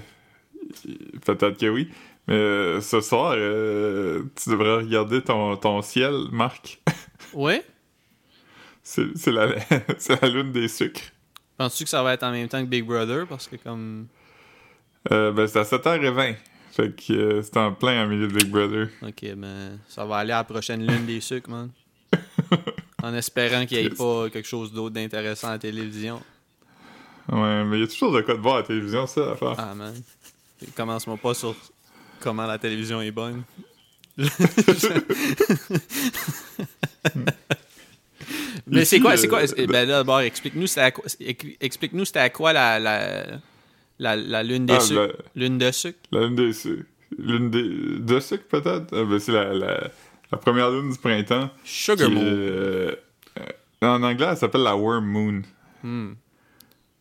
peut-être que oui. Mais ce soir, euh, tu devrais regarder ton, ton ciel, Marc. <laughs> Ouais C'est la, <laughs> c'est la lune des sucres. Penses-tu que ça va être en même temps que Big Brother? Parce que, comme. Euh, ben, c'est à 7h20. Fait que euh, c'est en plein en milieu de Big Brother. Ok, ben, ça va aller à la prochaine lune des sucres, man. <laughs> en espérant qu'il n'y ait pas quelque chose d'autre d'intéressant à la télévision. Ouais, mais il y a toujours de quoi de voir à la télévision, ça, à faire. Ah, man. Commence-moi pas sur comment la télévision est bonne. <laughs> Mais c'est quoi, c'est quoi, euh, ben là, d'abord, explique-nous c'était à c'était à quoi la, la, la, la lune des Ah, sucres. Lune de sucre. La lune des sucres. Lune des... de sucre, peut-être? Ah, ben, c'est la, la, la première lune du printemps. Sugar qui, Moon. euh, euh, en anglais, elle s'appelle la Worm Moon. Hmm.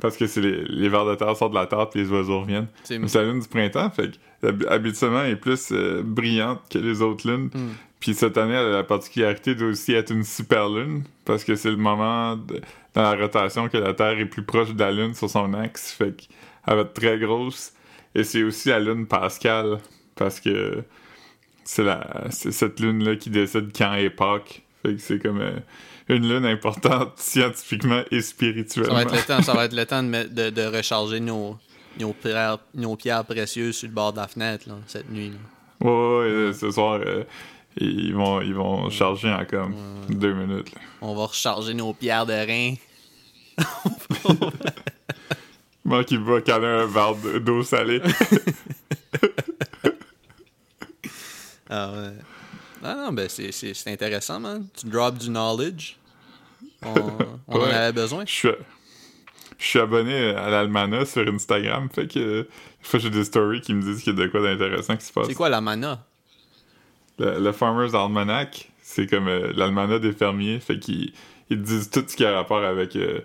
Parce que c'est les, les vers de terre sortent de la terre puis les oiseaux reviennent. C'est- la lune du printemps, fait que hab- habituellement, elle est plus euh, brillante que les autres lunes. Hmm. Puis cette année, elle a la particularité de aussi être une super lune, parce que c'est le moment de- dans la rotation que la Terre est plus proche de la lune sur son axe, fait qu'elle va être très grosse. Et c'est aussi la lune pascale, parce que c'est la c'est cette lune-là qui décide quand est Pâques. Fait que c'est comme euh, une lune importante <laughs> scientifiquement et Ça spirituellement. va être le temps, ça va être le temps de, mettre- de, de recharger nos, nos pierres, nos pierres précieuses sur le bord de la fenêtre, là, cette nuit. là. Ouais, ouais, ouais, ce soir, euh, ils vont, ils vont charger en comme deux minutes. là. On va recharger nos pierres de rein. <laughs> Moi qui va caler un verre de- d'eau salée. <laughs> <laughs> Ah ouais. Non, non, ben c'est, intéressant, man. Tu drops du knowledge. On, on en avait besoin. Je suis, je suis abonné à l'Almana sur Instagram, fait que j'ai des stories qui me disent qu'il y a de quoi d'intéressant qui se passe. C'est quoi la mana? Le, le Farmer's Almanac, c'est comme euh, l'almanach des fermiers, fait qu'ils ils disent tout ce qui a rapport avec euh,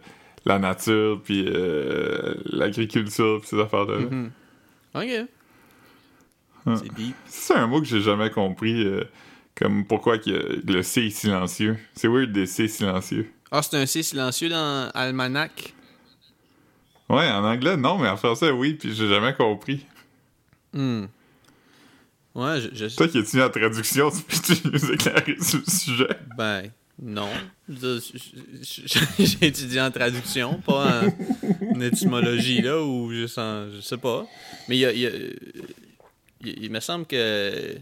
la nature, puis euh, l'agriculture, puis ces affaires-là. là. Mhm. Ok. Ah. C'est deep. C'est un mot que j'ai jamais compris, euh, comme pourquoi que le C est silencieux. C'est weird des C silencieux. Ah, c'est un C silencieux dans Almanac? Ouais, en anglais, non, mais en français, oui, puis j'ai jamais compris. Hmm. Ouais, je, je Toi qui étudies la traduction, <laughs> tu peux nous éclairer sur le sujet? Ben, non. <laughs> J'ai étudié en traduction, pas en, en étymologie, là, ou juste en. Je sais pas. Mais il y a. il y a- il, il me semble que.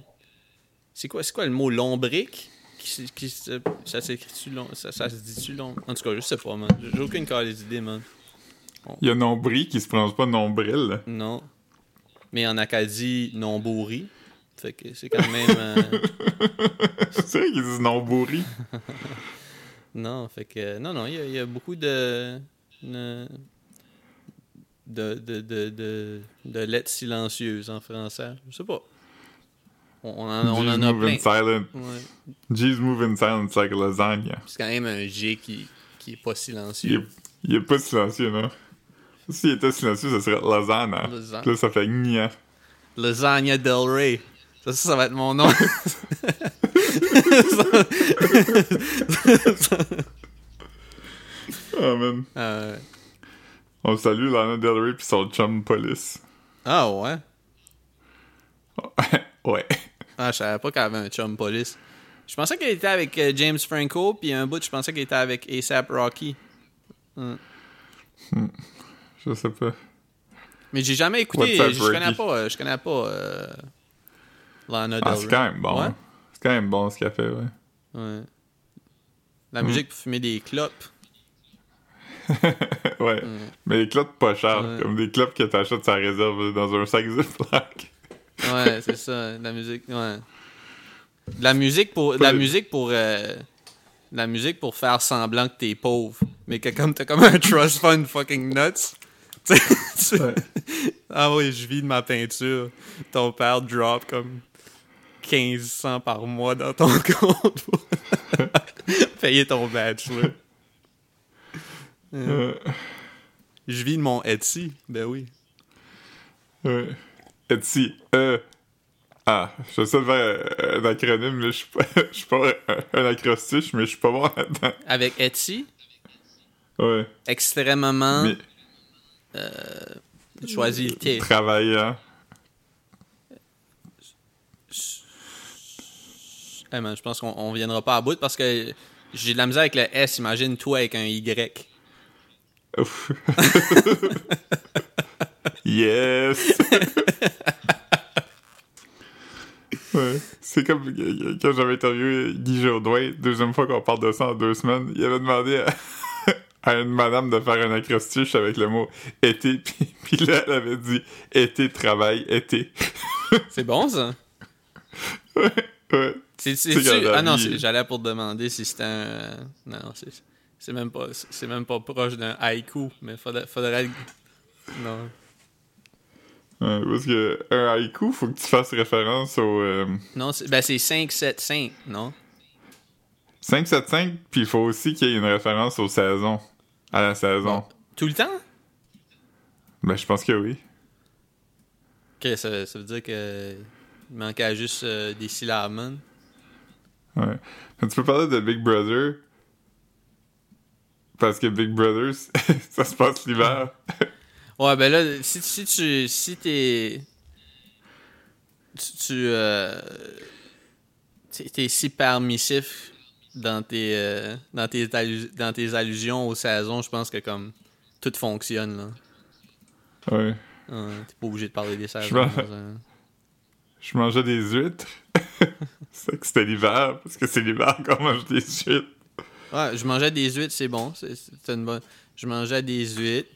C'est quoi, c'est quoi le mot qui, qui se- Ça s'écrit-tu long, ça, ça se dit-tu long? En tout cas, je sais pas, man. J'ai aucune calice d'idée, man. Il y a nombril qui se prononce pas nombril. Non. Mais en Acadie, nombouri. Fait que c'est quand même. euh, <laughs> C'est vrai qu'ils disent nombourri. <laughs> Non, fait que. Non, non, il y, a- il y a beaucoup de. de. de. de. de, de, de lettres silencieuses en français. Je sais pas. On, en, on G's en a moving plein. silent. Ouais. G's moving silent, like lasagna. C'est quand même un G qui, qui est pas Il silencieux. est, il est pas silencieux, non? S'il était silencieux, ça serait lasagna. Là, ça fait gna. Lasagna Del Rey. Ça, ça, ça va être mon nom. <laughs> Ah, man. Euh, On salue Lana Del Rey pis son chum police. Ah ouais? <laughs> ouais. Ah, je savais pas qu'elle avait un chum police. Je pensais qu'elle était avec euh, James Franco, puis un bout, je pensais qu'elle était avec ASAP Rocky. Je sais pas. Mais j'ai jamais écouté, up, je connais pas, euh, je connais pas euh, Lana Del Ah, c'est quand même bon. Ouais? hein. C'est quand même bon ce qu'elle fait, ouais. Ouais. La Mm. musique pour fumer des clopes. <laughs> ouais. Mais les clopes pas chères. Ouais. Comme des clopes que t'achètes sa réserve dans un sac Ziploc. Ouais, c'est ça, la musique, ouais. De la musique pour, la musique pour, euh, la musique pour faire semblant que t'es pauvre. Mais que comme t'as comme un trust fund fucking nuts. <laughs> Tu- Ouais. <laughs> Ah oui, je vis de ma peinture. Ton père drop comme 1500 par mois dans ton <laughs> compte pour <laughs> payer ton bachelor. Euh, Je vis de mon Etsy, ben oui. ouais. Etsy. Euh. Ah, je sais faire un acronyme, mais je suis pas, <laughs> je suis pas un, acrostiche, mais je suis pas bon là-dedans. Avec Etsy, Ouais. extrêmement Mais choisi le T. travaillant. Hey man, je pense qu'on on viendra pas à bout parce que j'ai de la misère avec le S. Imagine toi avec un Y. Ouf. <laughs> yes! <laughs> ouais. C'est comme quand j'avais interviewé Guy Jourdouin, deuxième fois qu'on parle de ça en deux semaines, il avait demandé à, <laughs> à une madame de faire un acrostiche avec le mot été, puis, puis là, elle avait dit été, travail, été. C'est bon ça? ouais, ouais. C'est, ah non, c'est- j'allais pour te demander si c'était un. Non, c'est, c'est même pas, c'est même pas proche d'un haïku, mais faudrait, faudrait. Non. Ouais, parce que un haïku, faut que tu fasses référence au euh, Non, c'est, ben c'est 5, 7, 5, non? 575, puis il faut aussi qu'il y ait une référence aux saisons. À la saison. Bon. Tout le temps? Ben, je pense que oui. Ok, ça, ça veut dire que. Il manquait juste euh, des syllabes. Ouais. Tu peux parler de Big Brother? Parce que Big Brother, <laughs> ça se passe l'hiver. <laughs> Ouais, ben là, si, si tu. Si t'es. Tu. tu euh, t'es- si permissif dans tes, euh, dans, tes dans tes allusions aux saisons, je pense que comme. Tout fonctionne, là. ouais. Ouais, T'es pas obligé de parler des saisons. Je mangeais des huîtres. <laughs> c'est que c'était l'hiver, parce que c'est l'hiver qu'on mange des huîtres. Ouais, je mangeais des huîtres, c'est bon. C'est une bonne. Je mangeais des huîtres.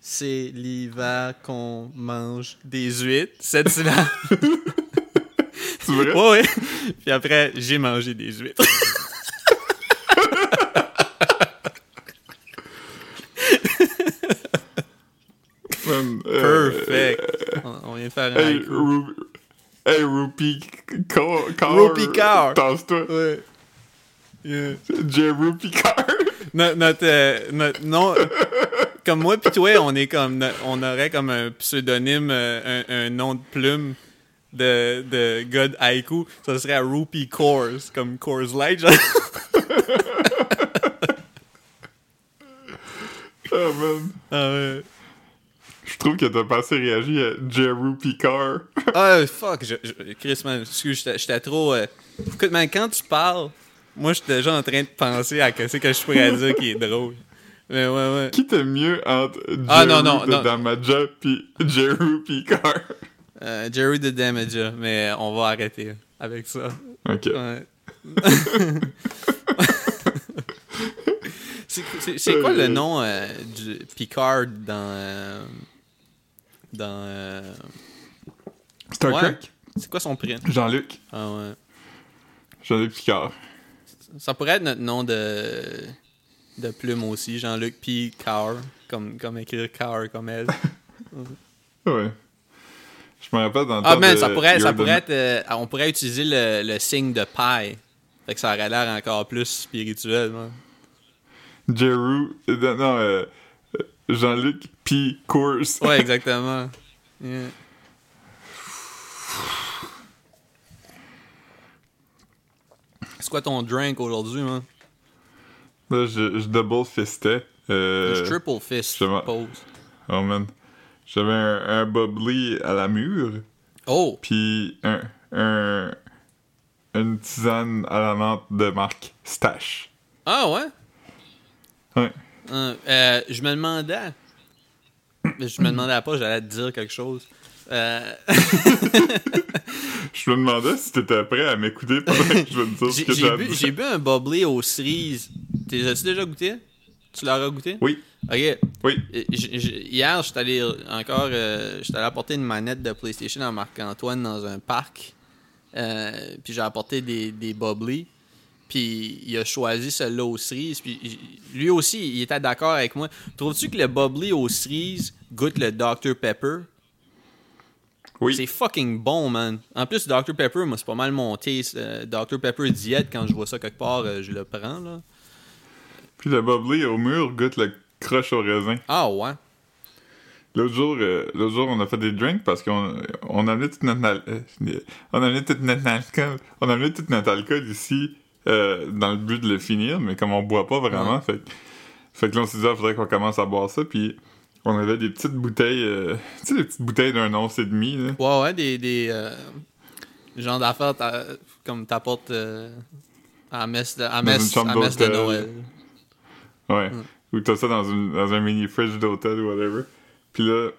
C'est l'hiver qu'on mange des huîtres. Cette syllabe. <laughs> C'est vrai? ouais, ouais. Puis après, j'ai mangé des huîtres. <laughs> Euh, Perfect. On, on vient de faire un Hey, hey, Rupi Car. Rupi Kaur. Tasse-toi. Ouais. Yeah. J'ai Rupi Car. <laughs> Notre, notre, euh, notre nom, comme moi pis toi, on est comme, on aurait comme un pseudonyme, euh, un, un nom de plume de, de gars de haïku. Ça serait Rupee Coors, comme Coors Light. genre. Oh man. Ah ouais. Je trouve que t'as pas assez réagi à J'ai Rupi Car. Ah, fuck, je, je- Chris, man, excuse, j'étais trop... euh, Écoute, man, quand tu parles, moi, j'étais déjà en train de penser à ce que je pourrais dire qui est drôle. Mais ouais, ouais. Qui t'aime mieux entre Ah, Jeru non, non, de non. Damaja pis J'ai Rupi Car? Euh, Jerry de Damager, mais on va arrêter avec ça. Ok. Ouais. <laughs> c'est quoi le nom euh, du Picard dans. euh, dans. euh, Star ouais. Trek? C'est quoi son prénom Jean-Luc. Ah ouais. Jean-Luc Picard. Ça pourrait être notre nom de. de plume aussi, Jean-Luc Picard. Comme, comme écrire car comme elle. <laughs> Ouais. Je me rappelle dans le Ah, de ça pourrait, ça pourrait être. euh, on pourrait utiliser le, le signe de paille. Fait que ça aurait l'air encore plus spirituel. Jeru. euh, Non, euh, Jean-Luc P. Course. Ouais, exactement. Yeah. C'est quoi ton drink aujourd'hui, man? Là, je, je double fistais. Euh, Je triple fist, je m'en- pose. Oh man. J'avais un, un bubbly à la mûre, Oh! puis un, un, une tisane à la menthe de marque Stash. Ah ouais? Ouais. Euh, euh, je me demandais. Je me demandais pas, j'allais te dire quelque chose. Euh, <laughs> Je me demandais si t'étais prêt à m'écouter pendant que je vais te dire ce que j'ai bu, j'ai bu un bubbly aux cerises. T'es as-tu déjà goûté? Tu l'auras goûté? Oui, Ok. oui. J- j- Hier, j'étais allé encore. euh, j'étais allé apporter une manette de PlayStation à Marc-Antoine dans un parc. Euh, puis j'ai apporté des, des bubbly. Puis il a choisi celle-là aux cerises. Puis lui aussi, il était d'accord avec moi. Trouves-tu que le bubbly aux cerises goûte le Dr Pepper? Oui. C'est fucking bon, man. En plus, Dr Pepper, moi, c'est pas mal mon taste. Euh, Dr Pepper diète, quand je vois ça quelque part, euh, je le prends, là. Puis le bubbly au mur goûte le croche au raisin. Ah ouais? L'autre jour, euh, l'autre jour, on a fait des drinks parce qu'on on a amené toute notre, al- on a amené toute notre alcool, on a amené toute notre alcool ici euh, dans le but de le finir, mais comme on boit pas vraiment, fait, fait que là on s'est dit, il faudrait qu'on commence à boire ça, puis on avait des petites bouteilles, euh, tu sais, des petites bouteilles d'un once et demi, là. Ouais, ouais, des, des euh, d'affaires comme t'apportes à messe de, à messe, à messe de. Noël. Ouais. Mm. Ou t'as ça dans, une, dans un mini fridge d'hôtel ou whatever. Puis là,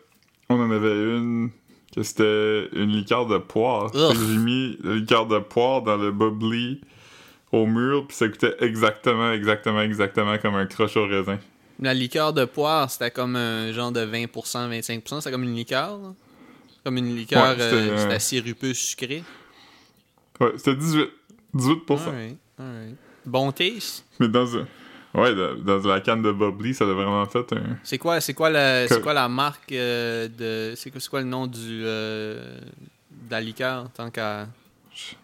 on en avait une que c'était une liqueur de poire. J'ai mis la liqueur de poire dans le bubbly au mur, puis ça coûtait exactement, exactement, exactement comme un croche au raisin. La liqueur de poire, c'était comme un genre de 20%, 25%. C'était comme une liqueur, là. Comme une liqueur, Ouais, c'était, euh, euh, c'était sirupeux sucré. Ouais, c'était 18. 18%. Alright, alright. Bon taste. Mais dans un... Ouais, dans, la canne de bubbly, ça a vraiment fait un... C'est quoi, c'est quoi, la, c'est quoi la marque euh, de. C'est quoi, c'est quoi le nom du, euh, de la liqueur tant qu'à.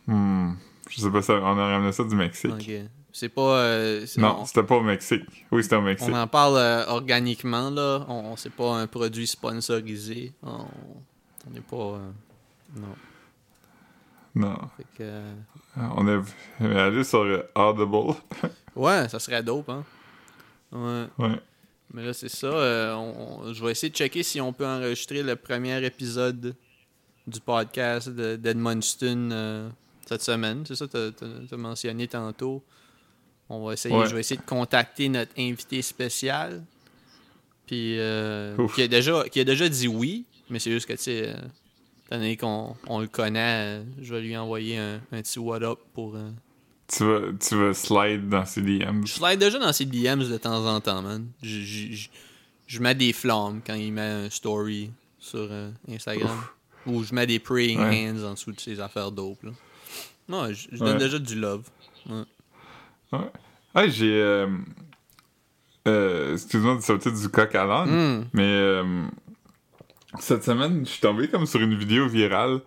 Hmm, je sais pas, ça, on a ramené ça du Mexique. C'est pas. euh, Non, on- c'était pas au Mexique. Oui, c'était au Mexique. On en parle euh, organiquement, là. On, c'est pas un produit sponsorisé. On n'est pas. euh, non. Non. Fait que, On est allé sur Audible. <laughs> ouais, ça serait dope, hein. Ouais. ouais. Mais là, c'est ça. on- je vais essayer de checker si on peut enregistrer le premier épisode du podcast de- d'Edmundston cette semaine. C'est ça que tu as mentionné tantôt. On va essayer, Ouais. je vais essayer de contacter notre invité spécial. Puis, euh, qui, a déjà, qui a déjà dit oui. Mais c'est juste que, tu sais, euh, étant donné qu'on on le connaît, euh, je vais lui envoyer un, un petit what up pour. Tu vas, tu vas slide dans ses DMs. Je slide déjà dans ses DMs de temps en temps, man. Je, je, je- je mets des flammes quand il met un story sur Instagram. Ou je mets des praying Ouais. hands en dessous de ses affaires dope, là. Non, je, je donne déjà du love. Ouais. Ouais. Ah, j'ai. Euh, euh, excuse-moi de sauter du coq à l'âne, Hmm. mais euh, cette semaine, je suis tombé comme sur une vidéo virale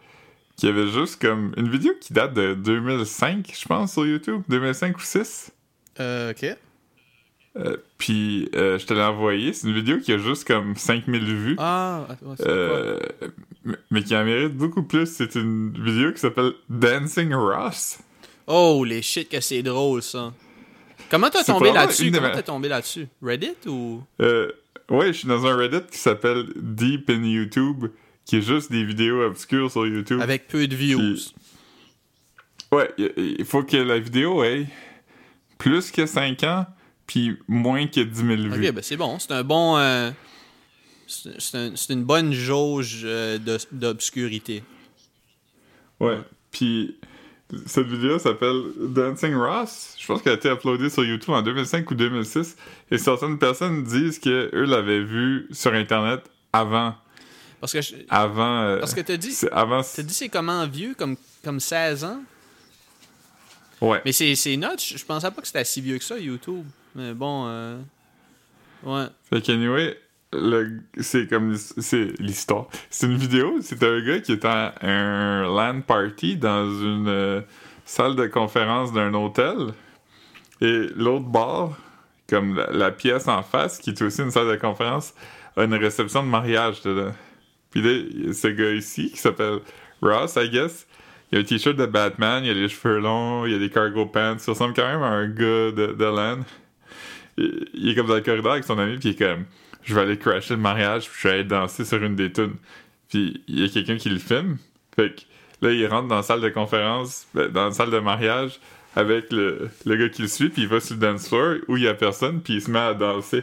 qui avait juste comme. Une vidéo qui date de 2005, je pense, sur YouTube. 2005 ou 6. Euh, ok. Euh, Puis euh, je te l'ai envoyé. C'est une vidéo qui a juste comme 5000 vues. Ah? Euh, mais- mais qui en mérite beaucoup plus. C'est une vidéo qui s'appelle Dancing Ross. Oh, les shit que c'est drôle, ça. Comment t'as tombé là-dessus? Comment ma- t'as tombé là-dessus? Reddit ou... Ouais, je suis dans un Reddit qui s'appelle Deep in YouTube, qui est juste des vidéos obscures sur YouTube. Avec peu de views. Puis- Ouais, il- il faut que la vidéo ait plus que 5 ans, puis moins que 10 000 vues. Ok, ben c'est bon. C'est un bon... euh, c'est c'est un- c'est une bonne jauge euh, d'obscurité. Ouais. Puis cette vidéo s'appelle Dancing Ross. Je pense qu'elle a été uploadée sur YouTube en 2005 ou 2006. Et certaines personnes disent que eux l'avaient vue sur Internet avant. Parce que je- Avant. euh, Parce que t'as dit... c'est avant. T'as dit c'est comment vieux? Comme, comme 16 ans? Ouais. Mais c'est nuts. Je pensais pas que c'était si vieux que ça, YouTube. Mais bon... euh, Ouais. Fait qu'anyway, le- c'est comme c'est l'histoire. C'est une vidéo, c'est un gars qui est à un LAN party dans une euh, salle de conférence d'un hôtel. Et l'autre bar, comme la, la pièce en face, qui est aussi une salle de conférence, a une réception de mariage dedans. Puis là, il y a ce gars ici, qui s'appelle Ross, I guess, il a un t-shirt de Batman, il a les cheveux longs, il a des cargo pants, il ressemble quand même à un gars de, de LAN il est comme dans le corridor avec son ami, puis il est comme Je vais aller crasher le mariage, puis je vais aller danser sur une des tunes. Puis il y a quelqu'un qui le filme. Fait que là, il rentre dans la salle de conférence, ben, dans la salle de mariage, avec le, le gars qui le suit, puis il va sur le dance floor où il y a personne, puis il se met à danser.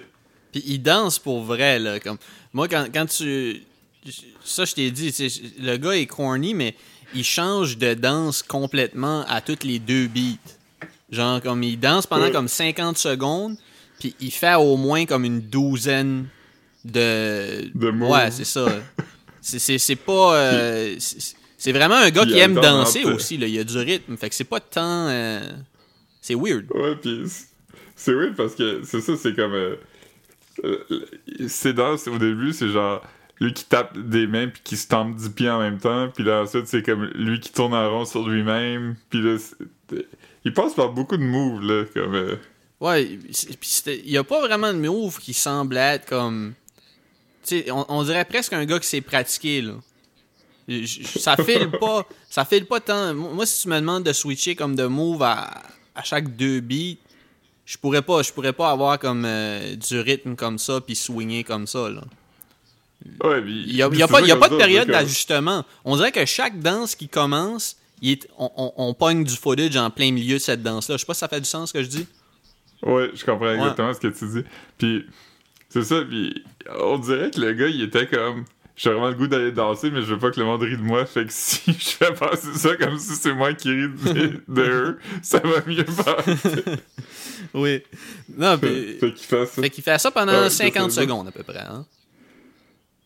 Puis il danse pour vrai, là. Comme... Moi, quand, quand tu. Ça, je t'ai dit, le gars est corny, mais il change de danse complètement à toutes les deux beats. Genre, comme il danse pendant Ouais. comme 50 secondes, puis il fait au moins comme une douzaine de. De moves. Ouais, c'est ça. C'est- C'est c'est pas. euh, c'est c'est vraiment un gars qui aime danser aussi, là. Il y a du rythme. Fait que c'est pas tant. euh, C'est weird. Ouais, puis c- c'est weird parce que c'est ça, c'est comme. Euh, euh, danses au début, c'est genre lui qui tape des mains puis qui se tampe du pied en même temps, puis là ensuite c'est comme lui qui tourne en rond sur lui-même, puis là il passe par beaucoup de moves là, comme. euh, Ouais, il y a pas vraiment de move qui semble être comme. Tu sais, on, on dirait presque un gars qui s'est pratiqué, là. Ça file <laughs> pas. Ça file pas tant. Moi, si tu me demandes de switcher comme de move à, à chaque deux beats, je pourrais pas, je pourrais pas avoir comme euh, du rythme comme ça puis swinger comme ça, là. Ouais, Il y a, y a pas, y a pas de période d'ajustement. On dirait que chaque danse qui commence, il est, on, on, on pogne du footage en plein milieu de cette danse-là. Je sais pas si ça fait du sens ce que je dis. Ouais, je comprends exactement ce que tu dis. Puis c'est ça, puis on dirait que le gars, il était comme. J'ai vraiment le goût d'aller danser, mais je veux pas que le monde rie de moi. Fait que <laughs> si je fais passer ça comme si c'est moi qui ris de, de <laughs> eux, ça va mieux passer. Oui. Non, puis. fait qu'il fait ça. Fait qu'il fait ça pendant Ouais, 50 c'est ça. secondes à peu près. Hein?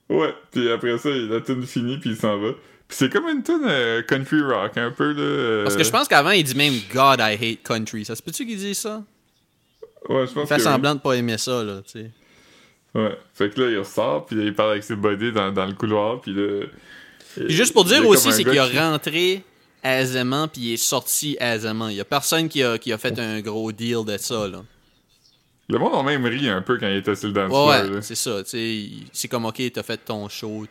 Ouais, puis après ça, la tune finit, puis il s'en va. Puis c'est comme une tune euh, country rock, un peu, là. euh, Parce que je pense qu'avant, il dit même God, I hate country. Ça se peut-tu qu'il dise ça? Ouais, je pense Il fait que oui. semblant de pas aimer ça, là, tu sais. Ouais. Fait que là, il ressort, puis il parle avec ses buddies dans, dans le couloir, puis là... Puis juste pour dire aussi, c'est qu'il a rentré aisément, puis il est sorti aisément. Il y a personne qui a, qui a fait un gros deal de ça, là. Le monde a même ri un peu quand il était sur le dance Ouais, ouais, c'est ça. tu sais, il- C'est comme, OK, t'as fait ton show,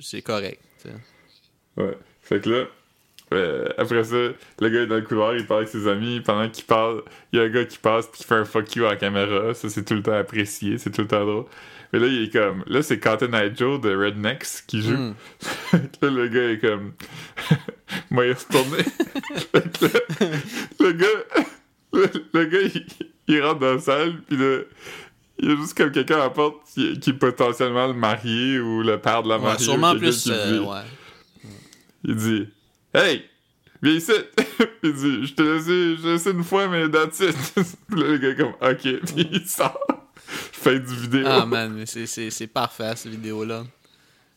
c'est correct. Ouais. Fait que là, euh, après ça, le gars est dans le couloir, il parle avec ses amis. Pendant qu'il parle, il y a un gars qui passe puis qui fait un fuck you à la caméra. Ça, c'est tout le temps apprécié, c'est tout le temps drôle. Mais là, il est comme. Là, c'est Cotton Eye Joe de Rednecks qui joue. Hmm. <laughs> là, le gars est comme. Moi, il est retourné. <laughs> Fait que là, le gars. <laughs> Le, le gars, il, il rentre dans la salle, puis là, il y a juste comme quelqu'un à la porte qui, qui est potentiellement le marié ou le père de la Ouais, mariée. sûrement ou quelqu'un plus. qui euh, dit- ouais. Il dit Hey, viens ici. <laughs> il dit Je t'ai laissé, je une fois, mais that's it. <laughs> Puis là, le gars, comme Ok, <laughs> puis il sort. Fin du vidéo. Ah man, mais c'est- c'est c'est parfait cette vidéo-là.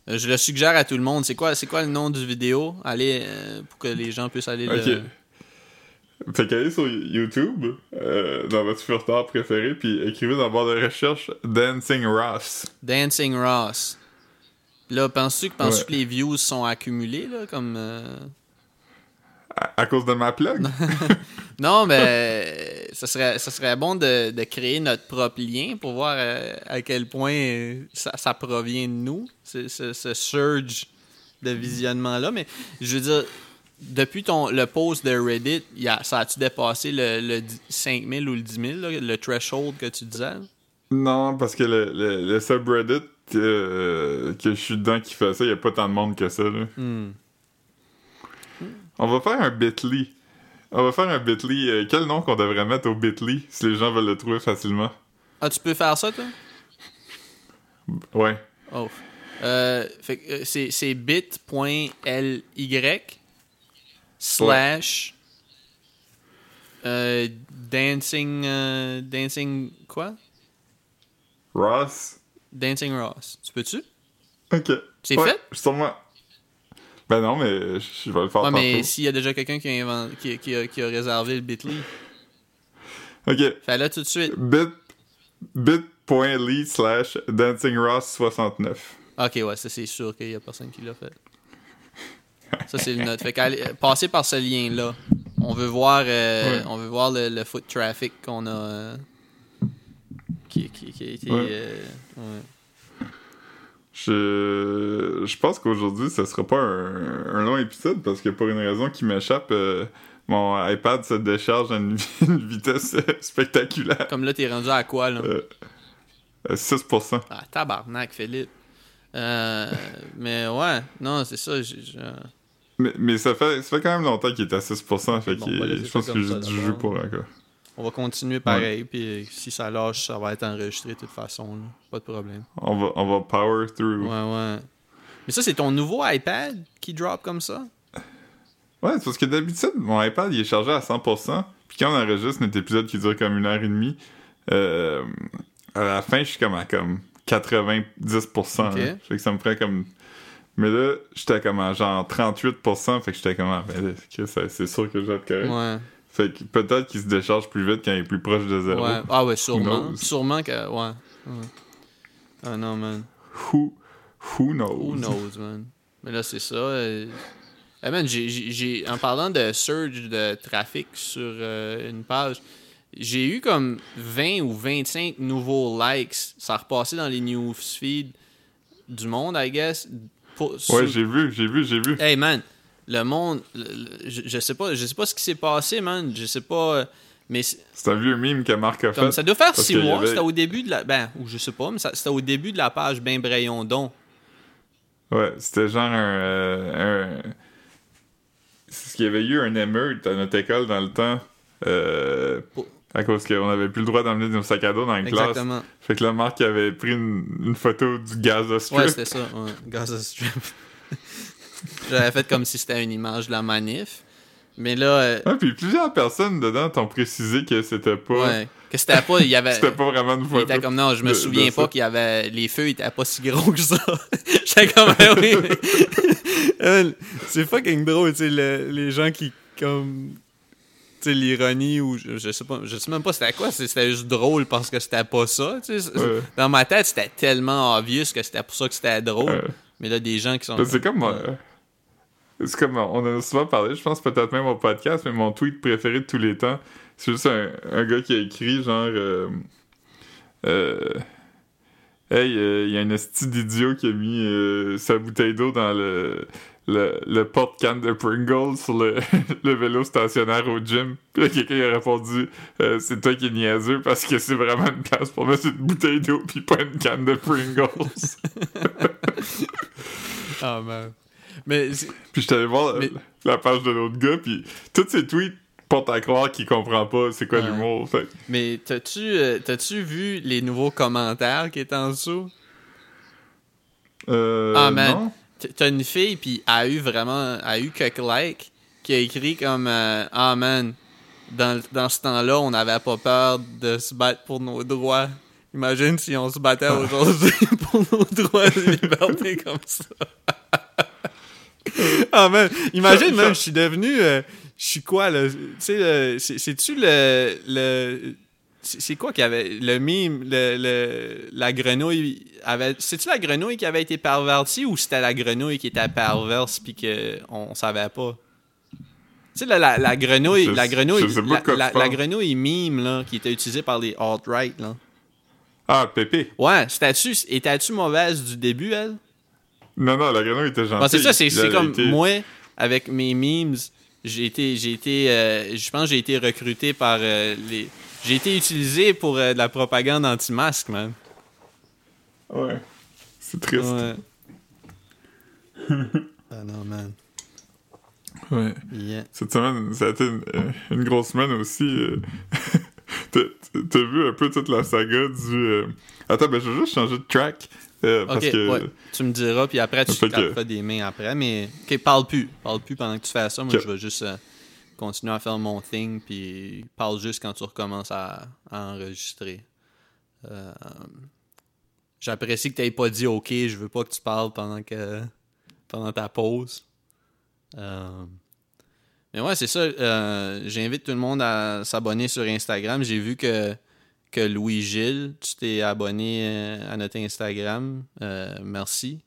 Euh, Je le suggère à tout le monde. C'est quoi, c'est quoi le nom du vidéo? Allez, euh, pour que les gens puissent aller Ok. le. Fait qu'allez sur YouTube, euh, dans votre furteur préféré, puis écrivez dans la barre de recherche Dancing Ross. Dancing Ross. Là, penses-tu que, penses Ouais. que les views sont accumulés, là, comme... euh, À, à cause de ma plug? <laughs> Non, mais ça serait, ça serait bon de, de créer notre propre lien pour voir euh, à quel point ça, ça provient de nous, ce, ce- ce surge de visionnement-là. Mais je veux dire, depuis ton, le post de Reddit, y a, ça a-tu dépassé le, le 5000 ou le 10 000, là, le threshold que tu disais? non, parce que le, le, le subreddit euh, que je suis dedans qui fait ça, il y a pas tant de monde que ça. Là. Hmm. On va faire un bit.ly. On va faire un bit.ly. euh, quel nom qu'on devrait mettre au bit.ly si les gens veulent le trouver facilement? Ah, tu peux faire ça, toi? Ouais. Oh. Euh, euh, c'est bit.ly slash euh, dancing euh, dancing quoi? Ross? Dancing Ross. Tu peux-tu? Ok. C'est Ouais, fait? Sûrement. Ben non, mais je vais le faire Ouais, mais s'il y a déjà quelqu'un qui a, invent- qui, qui a, qui a réservé le bit.ly, Ok. fais-le tout de suite. Bit. Bit.ly slash dancingross69. Ok, ouais, ça c'est sûr qu'il y a personne qui l'a fait. Ça c'est le note. Fait euh, passez par ce lien-là. On veut voir, euh, Ouais. on veut voir le, le foot traffic qu'on a, euh, qui, qui, qui a été. Ouais. euh, ouais. Je, je pense qu'aujourd'hui, ce sera pas un, un long épisode parce que pour une raison qui m'échappe, euh, mon iPad se décharge à une, <laughs> une vitesse spectaculaire. Comme là, t'es rendu à quoi là? Euh, euh, 6%. Ah, tabarnak, Philippe. Euh, mais ouais, non, c'est ça. Mais, mais ça, fait, ça fait quand même longtemps qu'il est à 6%, fait Bon, que bah, je pense que j'ai du jeu pour encore. On va continuer pareil, puis euh, si ça lâche, ça va être enregistré de toute façon. là. Pas de problème. On va, on va power through. Ouais, ouais. Mais ça, c'est ton nouveau iPad qui drop comme ça? Ouais, c'est parce que d'habitude, mon iPad, il est chargé à 100%. Puis quand on enregistre notre épisode qui dure comme une heure et demie, euh, à la fin, je suis comme à comme 90%. Ok. hein. Fait que ça me prend comme... Mais là, j'étais comme à genre 38%, fait que j'étais comme... Ah, ben c'est sûr que je vais être correct? Ouais. Fait que peut-être qu'il se décharge plus vite quand il est plus proche de zéro. ouais. Ah ouais, sûrement. knows? Sûrement que. Ouais. ouais. Ah non, man. Who, who knows? Who knows, man? Mais là, c'est ça. euh, eh, man, j'ai- en parlant de surge de trafic sur euh, une page, j'ai eu comme 20 ou 25 nouveaux likes. Ça a repassé dans les newsfeeds du monde, I guess. Pour- Ouais, j'ai vu, j'ai vu, j'ai vu. Hey man, le monde, le- le- je, je sais pas, je sais pas ce qui s'est passé, man. Je sais pas, euh, mais c'est- un vieux meme que Marc a comme fait. ça doit faire six mois. avait- C'était au début de la, ben, ou je sais pas, mais ça- c'était au début de la page Ben Brayon Don. Ouais, c'était genre un. euh, un... C'est ce qu'il y avait eu un émeute à notre école dans le temps. euh, Pour- à cause qu'on avait plus le droit d'emmener nos sacs à dos dans classe. Exactement. Fait que là, Marc avait pris une, une photo du Gaza Strip. Ouais, c'était ça. Ouais. Gaza Strip. <laughs> J'avais fait comme si c'était une image de la manif. Mais là, euh, Ouais, puis plusieurs personnes dedans t'ont précisé que c'était pas. ouais, que c'était pas, y avait. <laughs> C'était pas vraiment une photo. comme non, je me de- souviens de pas qu'il y avait. Les feux étaient pas si gros que ça. <laughs> J'étais comme ah oui. mais- Euh, C'est fucking drôle, tu sais, le- les gens qui comme. L'ironie ou je, je sais pas, je sais même pas c'était quoi, c'était juste drôle parce que c'était pas ça, tu sais. Ouais. Dans ma tête, c'était tellement obvious que c'était pour ça que c'était drôle. Mais là, des gens qui sont. C'est comme. euh, c'est comme. On en a souvent parlé, je pense peut-être même au podcast, mais mon tweet préféré de tous les temps, c'est juste un, un gars qui a écrit genre. euh, euh, hey, euh, il y a un esti d'idiot qui a mis euh, sa bouteille d'eau dans le. Le, le porte-canne de Pringles sur le, <laughs> le vélo stationnaire au gym. Puis quelqu'un a répondu euh, C'est toi qui es niaiseux parce que c'est vraiment une place pour mettre une bouteille d'eau puis pas une canne de Pringles. <laughs> Ah, man. Mais Puis j'étais allé voir Mais- la page de l'autre gars, puis tous ses tweets porte à croire qu'il comprend pas c'est quoi Ouais. l'humour. Fait Mais t'as-tu euh, t'as-tu vu les nouveaux commentaires qui étaient en dessous? Euh, Ah, man. non? T'as une fille, puis elle a eu vraiment, elle a eu quelques likes, qui a écrit comme euh, Ah man, dans, dans ce temps-là, on n'avait pas peur de se battre pour nos droits. Imagine si on se battait aujourd'hui <laughs> pour nos droits de liberté <laughs> comme ça. ah man, imagine même, je suis devenu. euh, je suis quoi là? Tu sais, c'est-tu le. le c'est quoi qui avait le mime le, le- la grenouille avait c'est-tu la grenouille qui avait été pervertie ou c'était la grenouille qui était perverse puis que on savait pas? Tu sais la, la, la grenouille Je- la grenouille la, grenouille mime là qui était utilisée par les alt-right là Ah, Pépé. ouais c'était-tu était-tu mauvaise du début elle? Non, non, la grenouille était gentille. Bon, c'est ça, c'est comme été- moi, avec mes memes, j'ai été, j'ai été, euh, je pense que j'ai été recruté par euh, les... J'ai été utilisé pour euh, de la propagande anti-masque, man. Ouais. C'est triste. Ouais. <laughs> ah non, man. Ouais. Yeah. Cette semaine, ça a été une, euh, une grosse semaine aussi. euh. <laughs> T'as vu un peu toute la saga du. euh, Attends, ben je vais juste changer de track. euh, parce Ok, que. ouais. Tu me diras, puis après, tu Fait que- des mains après. Mais, ok, parle plus. Parle plus pendant que tu fais ça. Moi, je vais juste continuer à faire mon thing, puis parle juste quand tu recommences à, enregistrer. Euh, J'apprécie que tu n'aies pas dit OK, je veux pas que tu parles pendant que pendant ta pause. Euh, mais ouais, c'est ça. euh, J'invite tout le monde à s'abonner sur Instagram. J'ai vu que, que Louis-Gilles, tu t'es abonné à notre Instagram. Merci.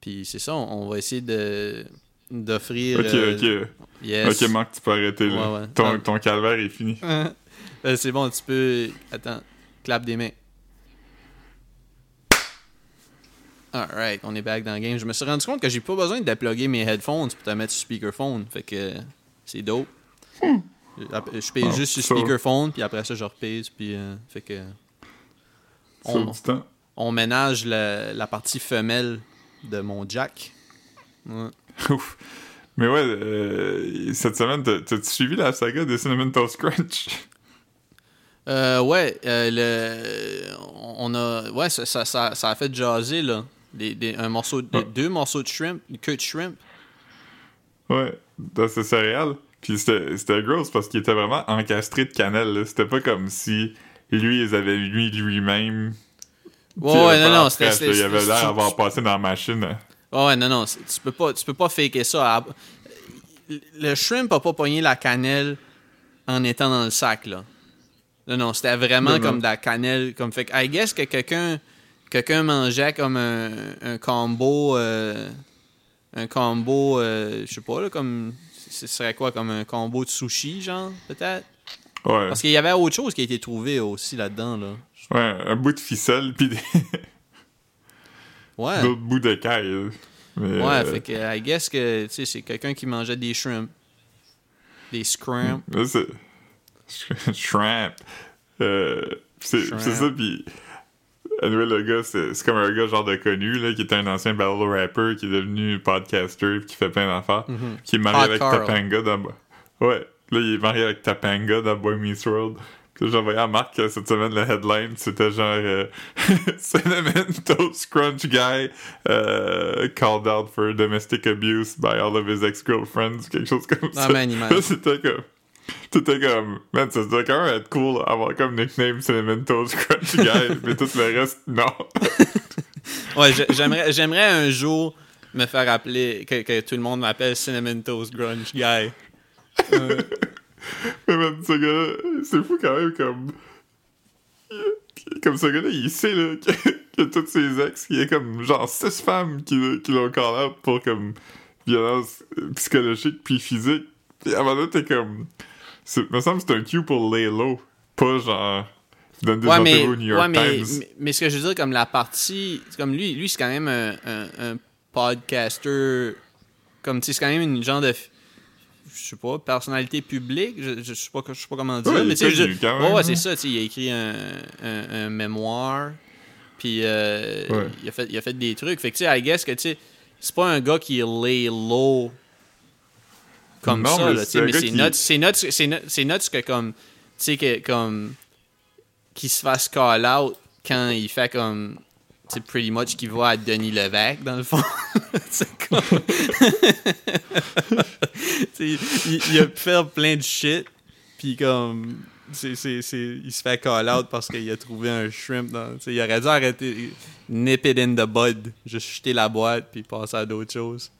Puis c'est ça, on va essayer de d'offrir. Ok, euh, ok. Yes. Ok, Marc, tu peux arrêter là. Ouais, ouais. Ton, ton calvaire est fini. <laughs> Euh, c'est bon, tu peux. Attends, clap des mains. Alright, on est back dans le game. Je me suis rendu compte que j'ai pas besoin de déploguer mes headphones pour te mettre sur speakerphone. Fait que c'est dope. Je je paye Ah, juste sur speakerphone, puis après ça, je repèse. Puis, euh, fait que. On, du temps. on ménage la, la partie femelle de mon jack. Ouais. <laughs> Ouf. Mais ouais, euh, cette semaine, t'as- t'as-tu suivi la saga de Cinnamon Toast Crunch? <laughs> Euh, ouais, euh, le, on a, ouais, ça, ça, ça, ça a fait jaser là, des, des- un morceau, de- Ouais. deux morceaux de shrimp, une queue de shrimp. Ouais, dans ce céréales. Puis c'était gross parce qu'il était vraiment encastré de cannelle. C'était pas comme si lui, ils avaient lui lui-même. Ouais, ouais, euh, non, non, c'était, Il avait l'air d'avoir passé dans la machine. Ouais, ouais, non, non, tu peux pas, tu peux pas faker ça. Le shrimp a pas pogné la cannelle en étant dans le sac là. Non, non, c'était vraiment comme de la cannelle, comme fait. que, I guess que quelqu'un, quelqu'un mangeait comme un, un combo, euh, un combo, euh, je sais pas là, comme, ce serait quoi, comme un combo de sushi, genre, peut-être? Ouais. Parce qu'il y avait autre chose qui a été trouvé aussi là-dedans, là. Ouais, un bout de ficelle, puis des- Ouais. d'autres bouts d'écaille. là. Mais, Ouais, euh, fait que, I guess que, tu sais, c'est quelqu'un qui mangeait des shrimp. Des c'est. <laughs> Shrimp. Euh, c'est ça, puis. Anyway, le gars, c'est comme un gars genre de connu, là, qui était un ancien battle rapper, qui est devenu podcaster, puis qui fait plein d'affaires, qui est marié Hot avec Carl. Topanga dans. Ouais, là, il est marié avec Topanga dans Boy Meets World. Envoyé à Marc euh, cette semaine le headline, c'était genre euh, <laughs> Cinnamon Toast Crunch Guy euh, called out for domestic abuse by all of his ex-girlfriends, quelque chose comme Ah, ça. man, il m'a- Là, <laughs> c'était comme. C'était comme. Man, ça doit quand même être cool avoir comme nickname Cinnamon Toast Crunch Guy, <laughs> mais tout le reste, non. Ouais, j'ai- j'aimerais, j'aimerais un jour me faire appeler, que, que tout le monde m'appelle Cinnamon Toast Grunge Guy. Mais man, ce gars-là, c'est fou quand même comme. Comme ce gars-là, il sait là, que, que toutes ses ex, il y a comme genre six femmes qui, qui l'ont call out pour comme violence psychologique puis physique. Puis avant là, t'es comme. me semble que c'est un cue pour lay low. Pas genre. Donne des Ouais, mais, au New York ouais mais, Times. mais, mais ce que je veux dire, comme la partie. c'est Comme lui, lui c'est quand même un, un, un podcaster. Comme, tu sais, c'est quand même une genre de. Je sais pas, personnalité publique. Je, je sais pas, je sais pas comment dire. Ouais, mais tu sais, ouais, ouais, hein. c'est ça. Tu sais, il a écrit un, un, un mémoire. Puis euh, Ouais. il, a fait, il a fait des trucs. Fait que, tu sais, I guess que, tu sais, c'est pas un gars qui est lay low comme Non, ça, mais c'est sais, un mais gars c'est nuts, c'est nuts que comme, tu sais, que comme, qu'il se fasse call out quand il fait comme, sais, pretty much qu'il va à Denis Levac, dans le fond. <laughs> c'est comme, <laughs> il, il a pu faire plein de shit, puis comme, c'est, c'est, c'est, il se fait call out parce qu'il a trouvé un shrimp dans, il aurait dû arrêter, nip it in the bud, juste jeter la boîte, puis passer à d'autres choses.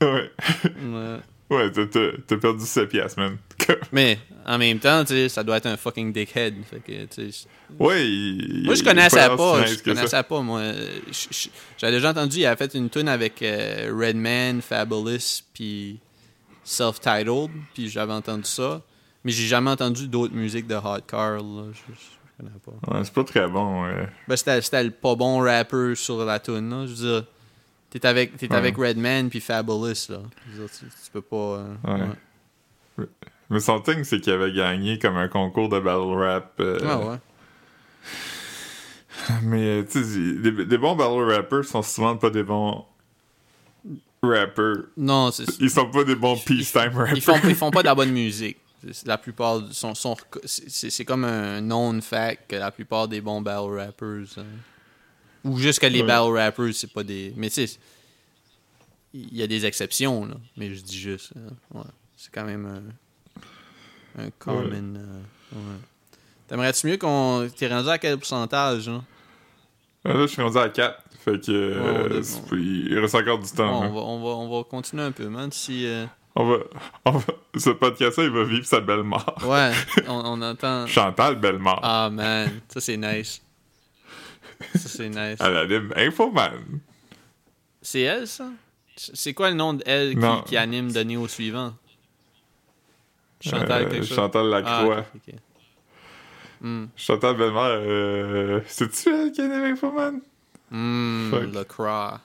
Ouais. Ouais. Ouais, t'as perdu 7 piastres, man. <laughs> <laughs> Mais en même temps, ça doit être un fucking dickhead. Fait que, il- moi, je connaissais pas. Je que ça. connaissais pas, moi. J'avais déjà entendu, il avait fait une tune avec euh, Redman, Fabulous, puis Self-Titled, puis j'avais entendu ça. Mais j'ai jamais entendu d'autres musiques de Hardcore, là. Je, je connais pas. Ouais, c'est pas très bon, ouais. Ben, c'était le pas bon rapper sur la tune, là. Je veux dire, t'es avec, Ouais. avec Redman puis Fabulous, là. Dire, tu, tu peux pas... euh, Ouais. Mais son thing, c'est qu'il avait gagné comme un concours de battle rap. euh, Ah ouais. <laughs> Mais, euh, tu sais, des, bons battle rappers sont souvent pas des bons rappers. Non, c'est... Ils sont pas des bons peacetime rappers. Ils font, ils font pas de la bonne <laughs> musique. La plupart sont, sont c'est- comme un known fact que la plupart des bons battle rappers euh, ou juste que les Ouais. battle rappers c'est pas des mais tu sais il y a des exceptions là, mais je dis juste ouais, c'est quand même un common euh, ouais. T'aimerais-tu mieux qu'on t'es rendu à quel pourcentage là? Ah, Là, je suis rendu à 4. Fait que. euh, on il reste encore du Bon, temps. on, hein. va, on, va, on va continuer un peu man si euh, On va, on va- <laughs> Ce podcast-là, il va vivre sa belle mort. ouais on, on entend <laughs> Chantal Bellemare. ah man ça c'est nice ça c'est nice Elle anime Infoman. C'est elle, ça? C'est quoi le nom d'elle qui, qui anime Donner au suivant? Chantal Euh, quelque chose? Chantal Ah, Lacroix. Hmm. Chantal Bellemare, euh, c'est-tu elle qui anime Infoman? Hmm, Fuck. le croix.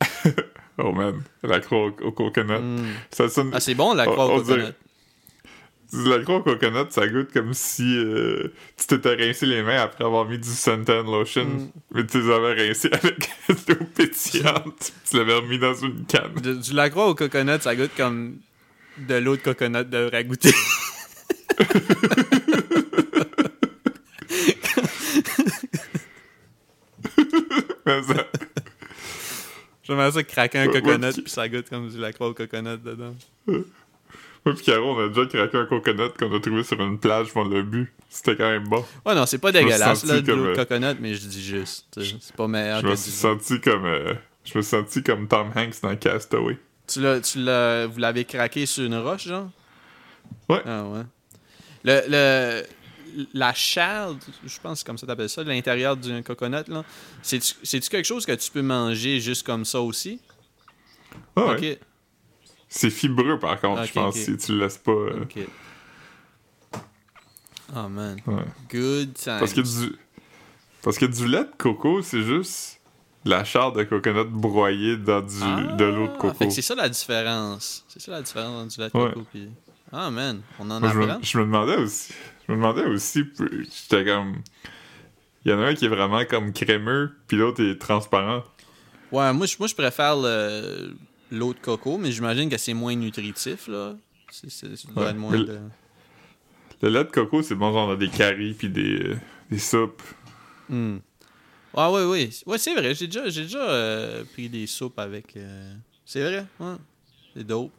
<laughs> Oh man, la croix au, au coconut. Hmm. Ça sonne. Ah, c'est bon, la croix On- au on dirait- coconut. La croix au coconut, ça goûte comme si euh, tu t'étais rincé les mains après avoir mis du suntan lotion, Mm. mais tu les avais rincés avec <laughs> de l'eau pétillante, tu l'avais remis dans une canne. De- du la croix au coconut, ça goûte comme de l'eau de coconut devrait goûter. <laughs> J'aimerais ça craquer un coconut puis ça goûte comme du la croix au coconut dedans. Moi pis Caro, on a déjà craqué un coconut qu'on a trouvé sur une plage, on l'a bu. C'était quand même bon. Ouais, non, c'est pas dégueulasse, là, de l'eau de euh, coconut, mais je dis juste. sais, C'est pas meilleur Je que me suis senti comme... euh, je me suis senti comme Tom Hanks dans Castaway. Tu l'as, tu l'as, vous l'avez craqué sur une roche, genre? Ouais. Ah ouais. Le, le, la chair, je pense que c'est comme ça t'appelles ça, de l'intérieur d'un coconut, là, c'est-tu, c'est-tu quelque chose que tu peux manger juste comme ça aussi? Ah ouais. C'est fibreux, par contre, je pense, si tu le laisses pas... euh, Ok. Oh man. ouais. Good times. Parce que du... Parce que du lait de coco, c'est juste la chair de coconut broyée dans du... Ah, de l'eau de coco. C'est ça la différence. C'est ça la différence entre du lait de Ouais. coco pis... Ah man, on en Moi, je, apprend. me, je me demandais aussi. Je me demandais aussi. J'étais comme. Il y en a un qui est vraiment comme crémeux, puis l'autre est transparent. Ouais, moi, je- moi je préfère le- l'eau de coco, mais j'imagine que c'est moins nutritif, là. C'est, c'est, ça doit Ouais, être moins le- de... Le lait de coco, c'est bon, genre, dans des caries, puis des, euh, des soupes. Hmm. Ah oui, oui. Ouais, c'est vrai. J'ai déjà, j'ai déjà euh, pris des soupes avec... euh, C'est vrai, ouais. C'est dope.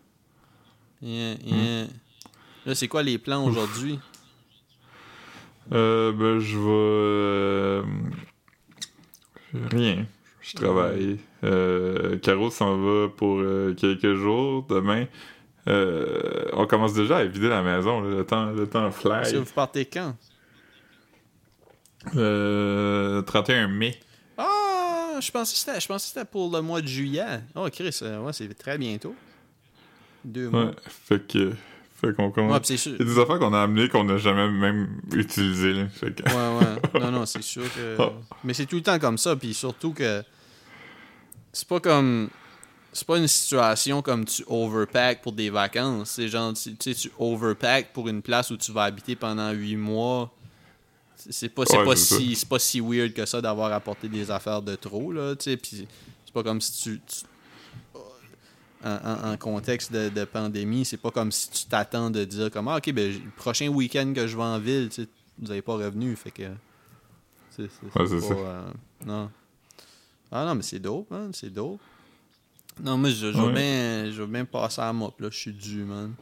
Yeah, yeah. Là, c'est quoi les plans aujourd'hui? Euh, ben, je vais. euh, Rien. Je travaille. Caro s'en va pour quelques jours. Demain, on commence déjà à vider la maison. là. Le temps, le temps fly. Vous partez quand? Euh, 31 mai. Ah, je pensais que c'était, pour le mois de juillet. Oh, Chris, euh, ouais, c'est très bientôt. Deux mois. Ouais. Fait que. Fait qu'on commence. Ouais, c'est sûr. Il y a des affaires qu'on a amenées qu'on n'a jamais même utilisées. Là. Fait que... Ouais, ouais. <laughs> Non, non, c'est sûr que. Ah. Mais c'est tout le temps comme ça, puis surtout que. C'est pas comme. C'est pas une situation comme tu overpack pour des vacances. C'est genre, tu tu sais, tu overpack pour une place où tu vas habiter pendant huit mois. C'est pas, Ouais, pas si, pas si weird que ça d'avoir apporté des affaires de trop, là, tu sais. Puis c'est pas comme si tu. tu- en, contexte de, pandémie. C'est pas comme si tu t'attends de dire comme ah, ok, ben, le prochain week-end que je vais en ville, tu sais, vous n'avez pas revenu. Fait que. C'est ouais. Euh, non. Ah non, mais c'est dope, man. C'est dope. Non, moi, je, veux bien, je bien passer à mop, là. Je suis dû, man.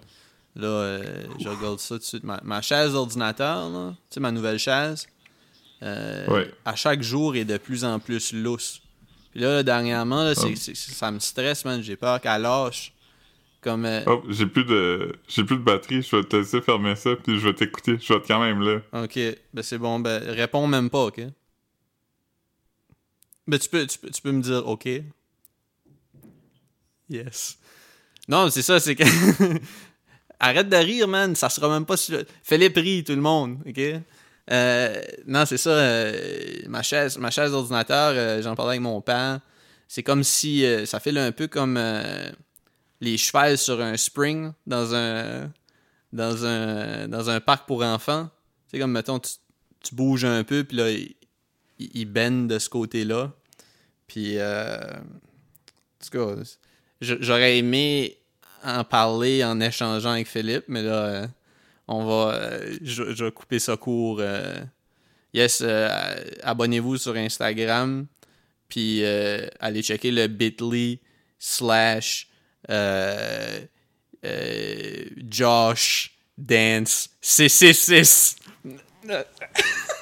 Là, euh, je regarde ça tout de suite. Ma, chaise d'ordinateur, tu sais, ma nouvelle chaise, euh, à chaque jour est de plus en plus lousse. Puis là, dernièrement, là, oh. ça me stresse, man. J'ai peur qu'elle lâche. Comme. Euh, oh, j'ai plus de. J'ai plus de batterie, je vais te laisser fermer ça, puis je vais t'écouter. Je vais être quand même là. Ok, ben c'est bon, ben réponds même pas, ok? Ben tu peux, tu peux, tu peux me dire ok. Yes. Non, c'est ça, c'est que. <laughs> Arrête de rire, man. Ça sera même pas sur. Fais-les prix, tout le monde, ok? Euh, non, c'est ça. Euh, ma chaise, ma chaise d'ordinateur, euh, j'en parlais avec mon père. C'est comme si ça fait un peu comme les chevals sur un spring dans un dans un dans un parc pour enfants. C'est comme mettons tu, tu, bouges un peu puis là il, il bend de ce côté-là. Puis en tout j'aurais aimé en parler en échangeant avec Philippe, mais là on va. Euh, je, vais couper ça court. Euh. yes, euh, abonnez-vous sur Instagram. Puis allez checker le bit.ly slash Josh Dance 666. <laughs>